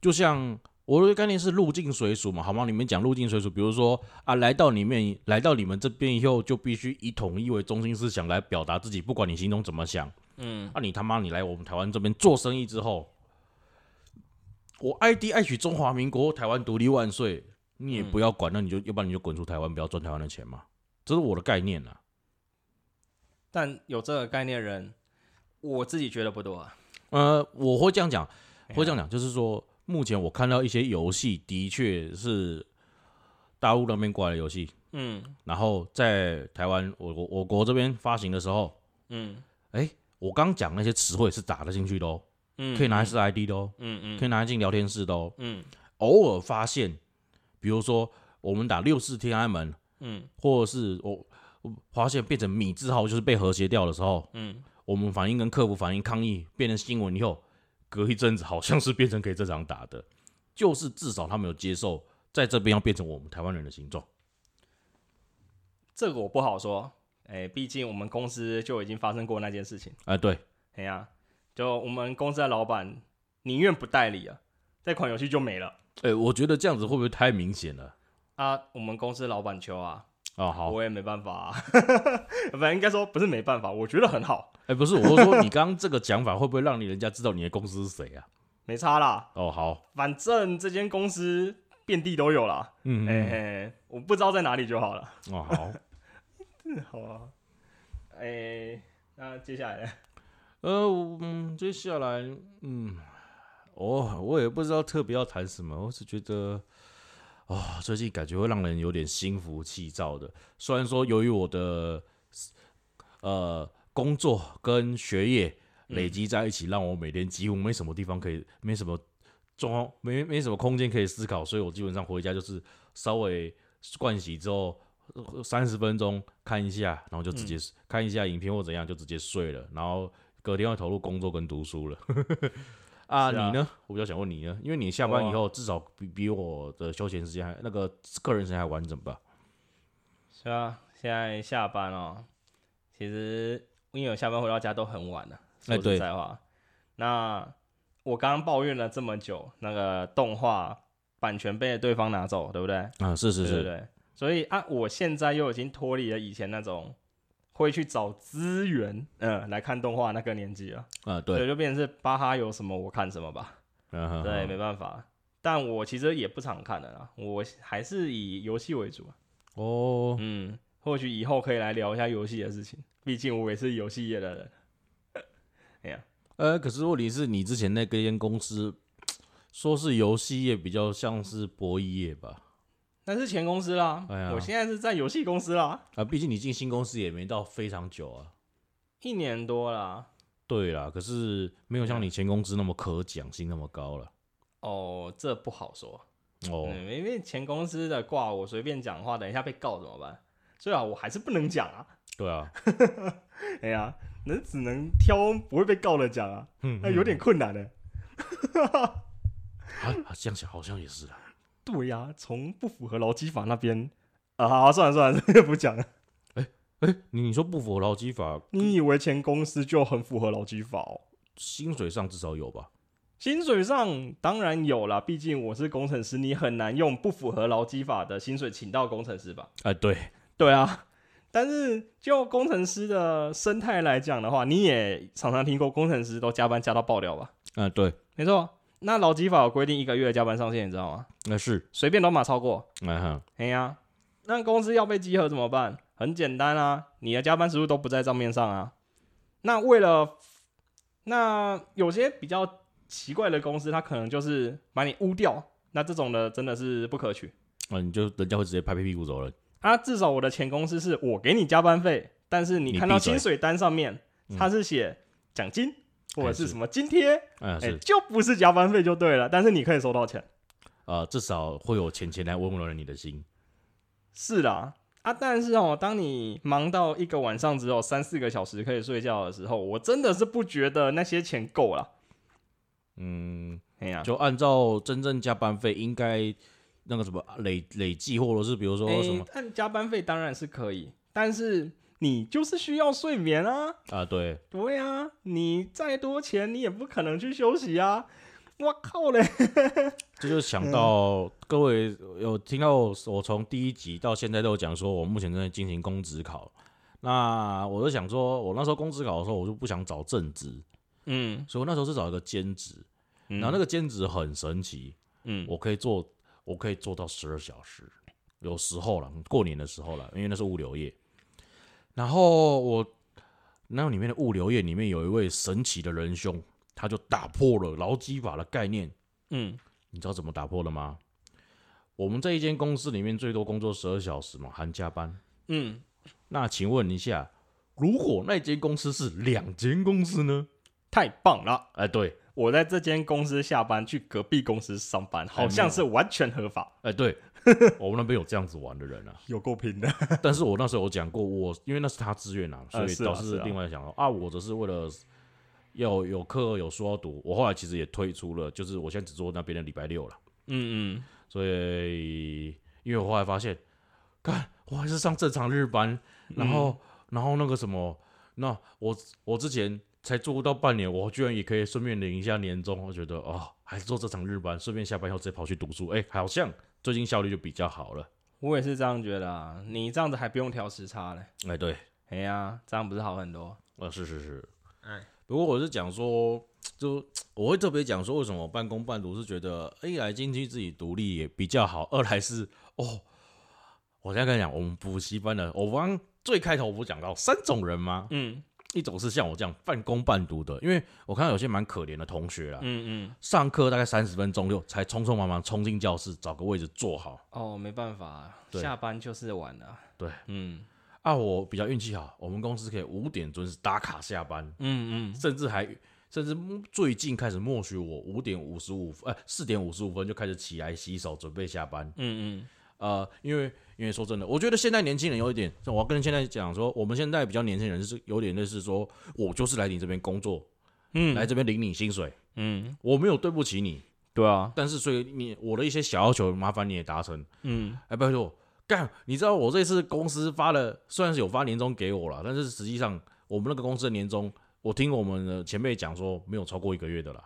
就像我的概念是入境随俗嘛，好吗？你们讲入境随俗，比如说啊，来到里面，来到你们这边以后，就必须以统一为中心思想来表达自己，不管你心中怎么想。嗯，啊，你他妈你来我们台湾这边做生意之后，我爱弟爱取中华民国，台湾独立万岁，你也不要管，那你就要不然你就滚出台湾，不要赚台湾的钱嘛，这是我的概念啊。但有这个概念的人，我自己觉得不多啊。呃，我会这样讲，哎会这样讲，就是说，目前我看到一些游戏的确是大陆那边过来的游戏，嗯。然后在台湾我我我国这边发行的时候，嗯。哎我刚讲那些词汇是打得进去的哦，嗯，可以拿来是 ID 的哦，嗯嗯。可以拿来进聊天室的哦。嗯。偶尔发现，比如说我们打六四天安门，嗯。或者是我我发现变成米字号就是被和谐掉的时候，嗯我们反映跟客服反映抗议变成新闻以后，隔一阵子好像是变成可以正常打的，就是至少他们有接受在这边要变成我们台湾人的形状。这个我不好说。哎，毕竟我们公司就已经发生过那件事情。哎、对，哎呀，就我们公司的老板宁愿不代理啊，这款游戏就没了哎、我觉得这样子会不会太明显了？啊。我们公司老板求啊，哦，好，我也没办法啊。反正应该说不是没办法，我觉得很好，哎、不是，我是说你刚刚这个讲法会不会让你人家知道你的公司是谁啊？没差啦。哦，好，反正这间公司遍地都有啦。嗯，哎、我不知道在哪里就好了。哦，好，好啊。哎、那接下来呢？呃，嗯，接下来，嗯，哦我也不知道特别要谈什么，我只觉得，啊、最近感觉会让人有点心浮气躁的。虽然说由于我的呃工作跟学业累积在一起，让我每天几乎没什么地方可以，没什么状况，没没什么空间可以思考，所以我基本上回家就是稍微盥洗之后。三十分钟看一下，然后就直接、看一下影片或怎样，就直接睡了。然后隔天要投入工作跟读书了。啊，你呢？我比较想问你呢，因为你下班以后至少比比我的休闲时间还那个个人时间还完整吧？是啊，现在下班哦，其实因为我下班回到家都很晚了，说实在话，那我刚刚抱怨了这么久，那个动画版权被对方拿走，对不对？啊，是是是，对，所以啊，我现在又已经脱离了以前那种会去找资源，嗯、来看动画那个年纪了，啊，对，对，就变成是巴哈有什么我看什么吧，嗯对，没办法。但我其实也不常看的啦，我还是以游戏为主啊。哦，嗯，或许以后可以来聊一下游戏的事情，毕竟我也是游戏业的人。哎呀，呃，可是问题是你之前那个间公司 说是游戏业，比较像是博弈业吧？那是前公司啦，哎呀我现在是在游戏公司啦，啊，毕竟你进新公司也没到非常久啊。一年多啦。对啦，可是没有像你前公司那么可奖性那么高了。哦，这不好说。哦，嗯，因为前公司的挂我随便讲话，等一下被告怎么办？所以啊，我还是不能讲啊。对啊，哎呀，那只能挑不会被告的讲啊，嗯那有点困难的。啊，啊这样想好像也是啊。对呀、从不符合劳基法那边啊，好算了算了，这个 不讲了。哎、你你说不符合劳基法，你以为前公司就很符合劳基法哦？薪水上至少有吧？薪水上当然有啦，毕竟我是工程师，你很难用不符合劳基法的薪水请到工程师吧？哎、对，对啊，但是就工程师的生态来讲的话，你也常常听过工程师都加班加到爆掉吧？啊、对，没错，那劳基法有规定一个月的加班上限，你知道吗？那是，随便都马超过。哎呀，那公司要被稽核怎么办？很简单啊，你的加班时数都不在账面上啊。那为了，那有些比较奇怪的公司，他可能就是把你污掉，那这种的真的是不可取啊，你就人家会直接拍拍屁股走了。啊。至少我的前公司是我给你加班费，但是你看到薪水单上面嗯它是写奖金、或者哎是是什么津贴，哎、就不是加班费就对了，但是你可以收到钱。啊、至少会有钱钱来温暖了你的心。是啦，啊，但是哦，当你忙到一个晚上只有三四个小时可以睡觉的时候，我真的是不觉得那些钱够了。嗯，哎呀、就按照真正加班费应该那个什么累累计，或者是比如说什诶么按加班费当然是可以，但是你就是需要睡眠啊。啊，对，对啊，你再多钱你也不可能去休息啊。我靠嘞！这就想到各位有听到我从第一集到现在都有讲说，我目前正在进行公职考。那我就想说，我那时候公职考的时候，我就不想找正职，嗯，所以我那时候是找一个兼职。然然后那个兼职很神奇，嗯我可以做，我可以做到十二小时，有时候了，过年的时候了，因为那是物流业。然后我那里面的物流业里面有一位神奇的仁兄，他就打破了劳基法的概念。嗯你知道怎么打破的吗？我们这一间公司里面最多工作十二小时嘛，含加班。嗯，那请问一下，如果那间公司是两间公司呢？太棒了！哎，对，我在这间公司下班去隔壁公司上班，好像是完全合法，哎，对，我们那边有这样子玩的人啊。有够拼的。但是我那时候有讲过，我因为那是他自愿啊，所以导致另外想说啊，我则是为了要有课有书要读，我后来其实也退出了，就是我现在只做那边的礼拜六了。嗯嗯，所以因为我后来发现，看我还是上正常日班，然后、然后那个什么，那我我之前才做不到半年，我居然也可以顺便领一下年终，我觉得哦，还是做这场日班，顺便下班后直接跑去读书，哎、好像最近效率就比较好了。我也是这样觉得啊。你这样子还不用调时差嘞。哎、对，哎呀，这样不是好很多？呃，是是是，哎，不过我是讲说，就我会特别讲说，为什么半工半读是觉得一来进去自己独立也比较好，二来是哦，我现在跟你讲，我们补习班的，我刚最开头不是讲到三种人吗？嗯一种是像我这样半工半读的，因为我看到有些蛮可怜的同学啦，嗯嗯，上课大概三十分钟就才匆匆忙忙冲进教室，找个位置坐好。哦，没办法，对下班就是晚了。对，嗯啊，我比较运气好，我们公司可以五点准时打卡下班，嗯嗯，甚至还甚至最近开始默许我五点五十五分，呃，四点五十五分就开始起来洗手准备下班。嗯嗯，呃，因为因为说真的，我觉得现在年轻人有一点，我要跟现在讲说，我们现在比较年轻人是有点类似说，我就是来你这边工作，嗯来这边领你薪水，嗯，我没有对不起你，对啊，但是所以你我的一些小要求，麻烦你也达成。嗯哎，拜托，干，你知道我这次公司发了，虽然是有发年终给我了，但是实际上我们那个公司的年终，我听我们的前辈讲说，没有超过一个月的啦，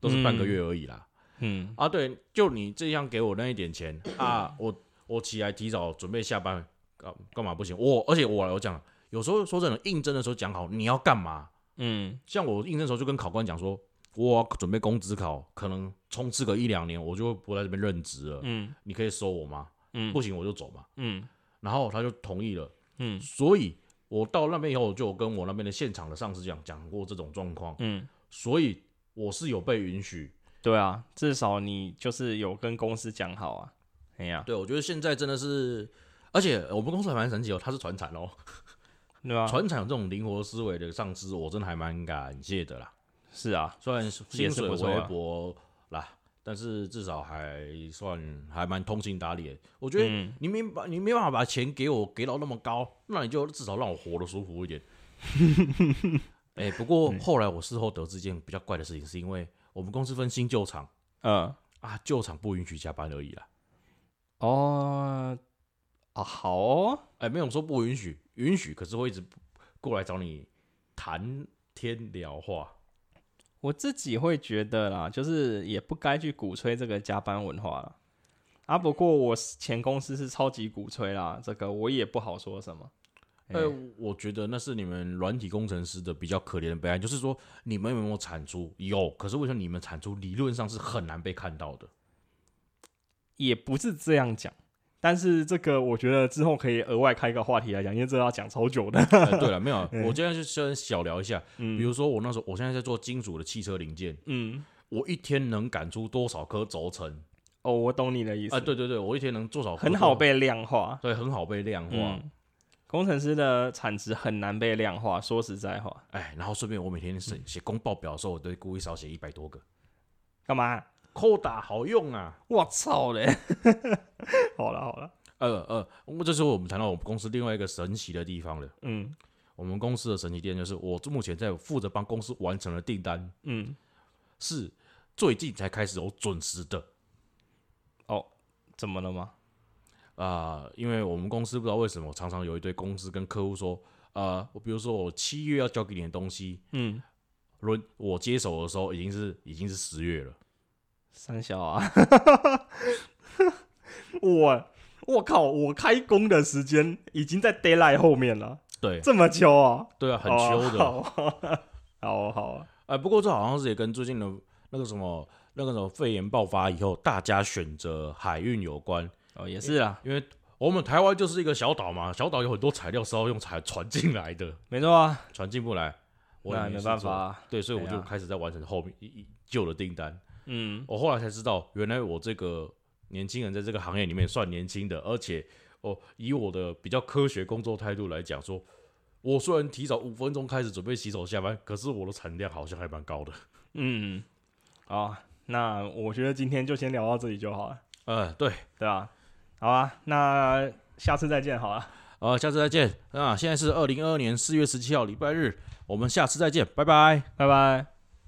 都是半个月而已啦。嗯啊，对，就你这样给我那一点钱啊，我我起来提早准备下班，干干嘛不行？我而且我我讲，有时候说真的，应征的时候讲好你要干嘛，嗯像我应征的时候就跟考官讲说，我要准备公职考，可能冲刺个一两年，我就不在这边任职了，嗯你可以收我吗？嗯不行我就走嘛。嗯然后他就同意了，嗯所以我到那边以后，就有跟我那边的现场的上司讲讲过这种状况，嗯，所以我是有被允许。对啊，至少你就是有跟公司讲好啊。哎呀，对，我觉得现在真的是，而且我们公司还蛮神奇哦，他是船产哦，对吧？传产有这种灵活思维的上司，我真的还蛮感谢的啦。是啊，虽然也薪水微薄啦，但是至少还算还蛮通情达理的。我觉得嗯你没把你没办法把钱给我给到那么高，那你就至少让我活得舒服一点。哎、不过嗯后来我事后得知一件比较怪的事情，是因为我们公司分新旧厂嗯，啊，旧厂不允许加班而已啦。哦，啊，好哦，哎、没有说不允许，允许，可是会一直过来找你谈天聊话。我自己会觉得啦，就是也不该去鼓吹这个加班文化了。啊，不过我前公司是超级鼓吹啦，这个我也不好说什么。呃哎，我觉得那是你们软体工程师的比较可怜的悲哀，就是说你们有没有产出？有，可是为什么你们产出理论上是很难被看到的？也不是这样讲，但是这个我觉得之后可以额外开一个话题来讲，因为这要讲超久的。呃 对了，没有，我今天就先小聊一下，比嗯如说我那时候，我现在在做金属的汽车零件，嗯，我一天能赶出多少颗轴承？哦，我懂你的意思。啊，对对对，我一天能多少颗？很好被量化。对，很好被量化。嗯，工程师的产值很难被量化。说实在话，哎，然后顺便我每天写写公报表的时候，我都会故意少写一百多个，干嘛？扣打好用啊。我操嘞！好了好了，呃呃，我这是我们谈到我们公司另外一个神奇的地方了。嗯我们公司的神奇店就是我目前在负责帮公司完成的订单嗯，是最近才开始有准时的哦怎么了吗？啊、因为我们公司不知道为什么常常有一堆公司跟客户说，呃，我比如说我七月要交给你的东西，嗯，轮我接手的时候已经是已经是十月了。三小啊，我我靠，我开工的时间已经在 d a y l i g h t 后面了，对。这么秋啊，对啊，很秋的。哦好啊好啊好啊，哎、不过这好像是也跟最近的那个什么那个什么肺炎爆发以后，大家选择海运有关。哦也是啊，因为我们台湾就是一个小岛嘛，小岛有很多材料是要用船船进来的，没错啊，船进不来，我也那没办法啊，对，所以我就开始在完成后面一一旧的订单。嗯我后来才知道，原来我这个年轻人在这个行业里面算年轻的，而且哦，以我的比较科学工作态度来讲说。我虽然提早五分钟开始准备洗手下班，可是我的产量好像还蛮高的。嗯，好，那我觉得今天就先聊到这里就好了，呃，对，对啊？好啊，那下次再见好了。呃，下次再见。啊，现在是二零二二年四月十七号礼拜日，我们下次再见，拜拜。拜拜。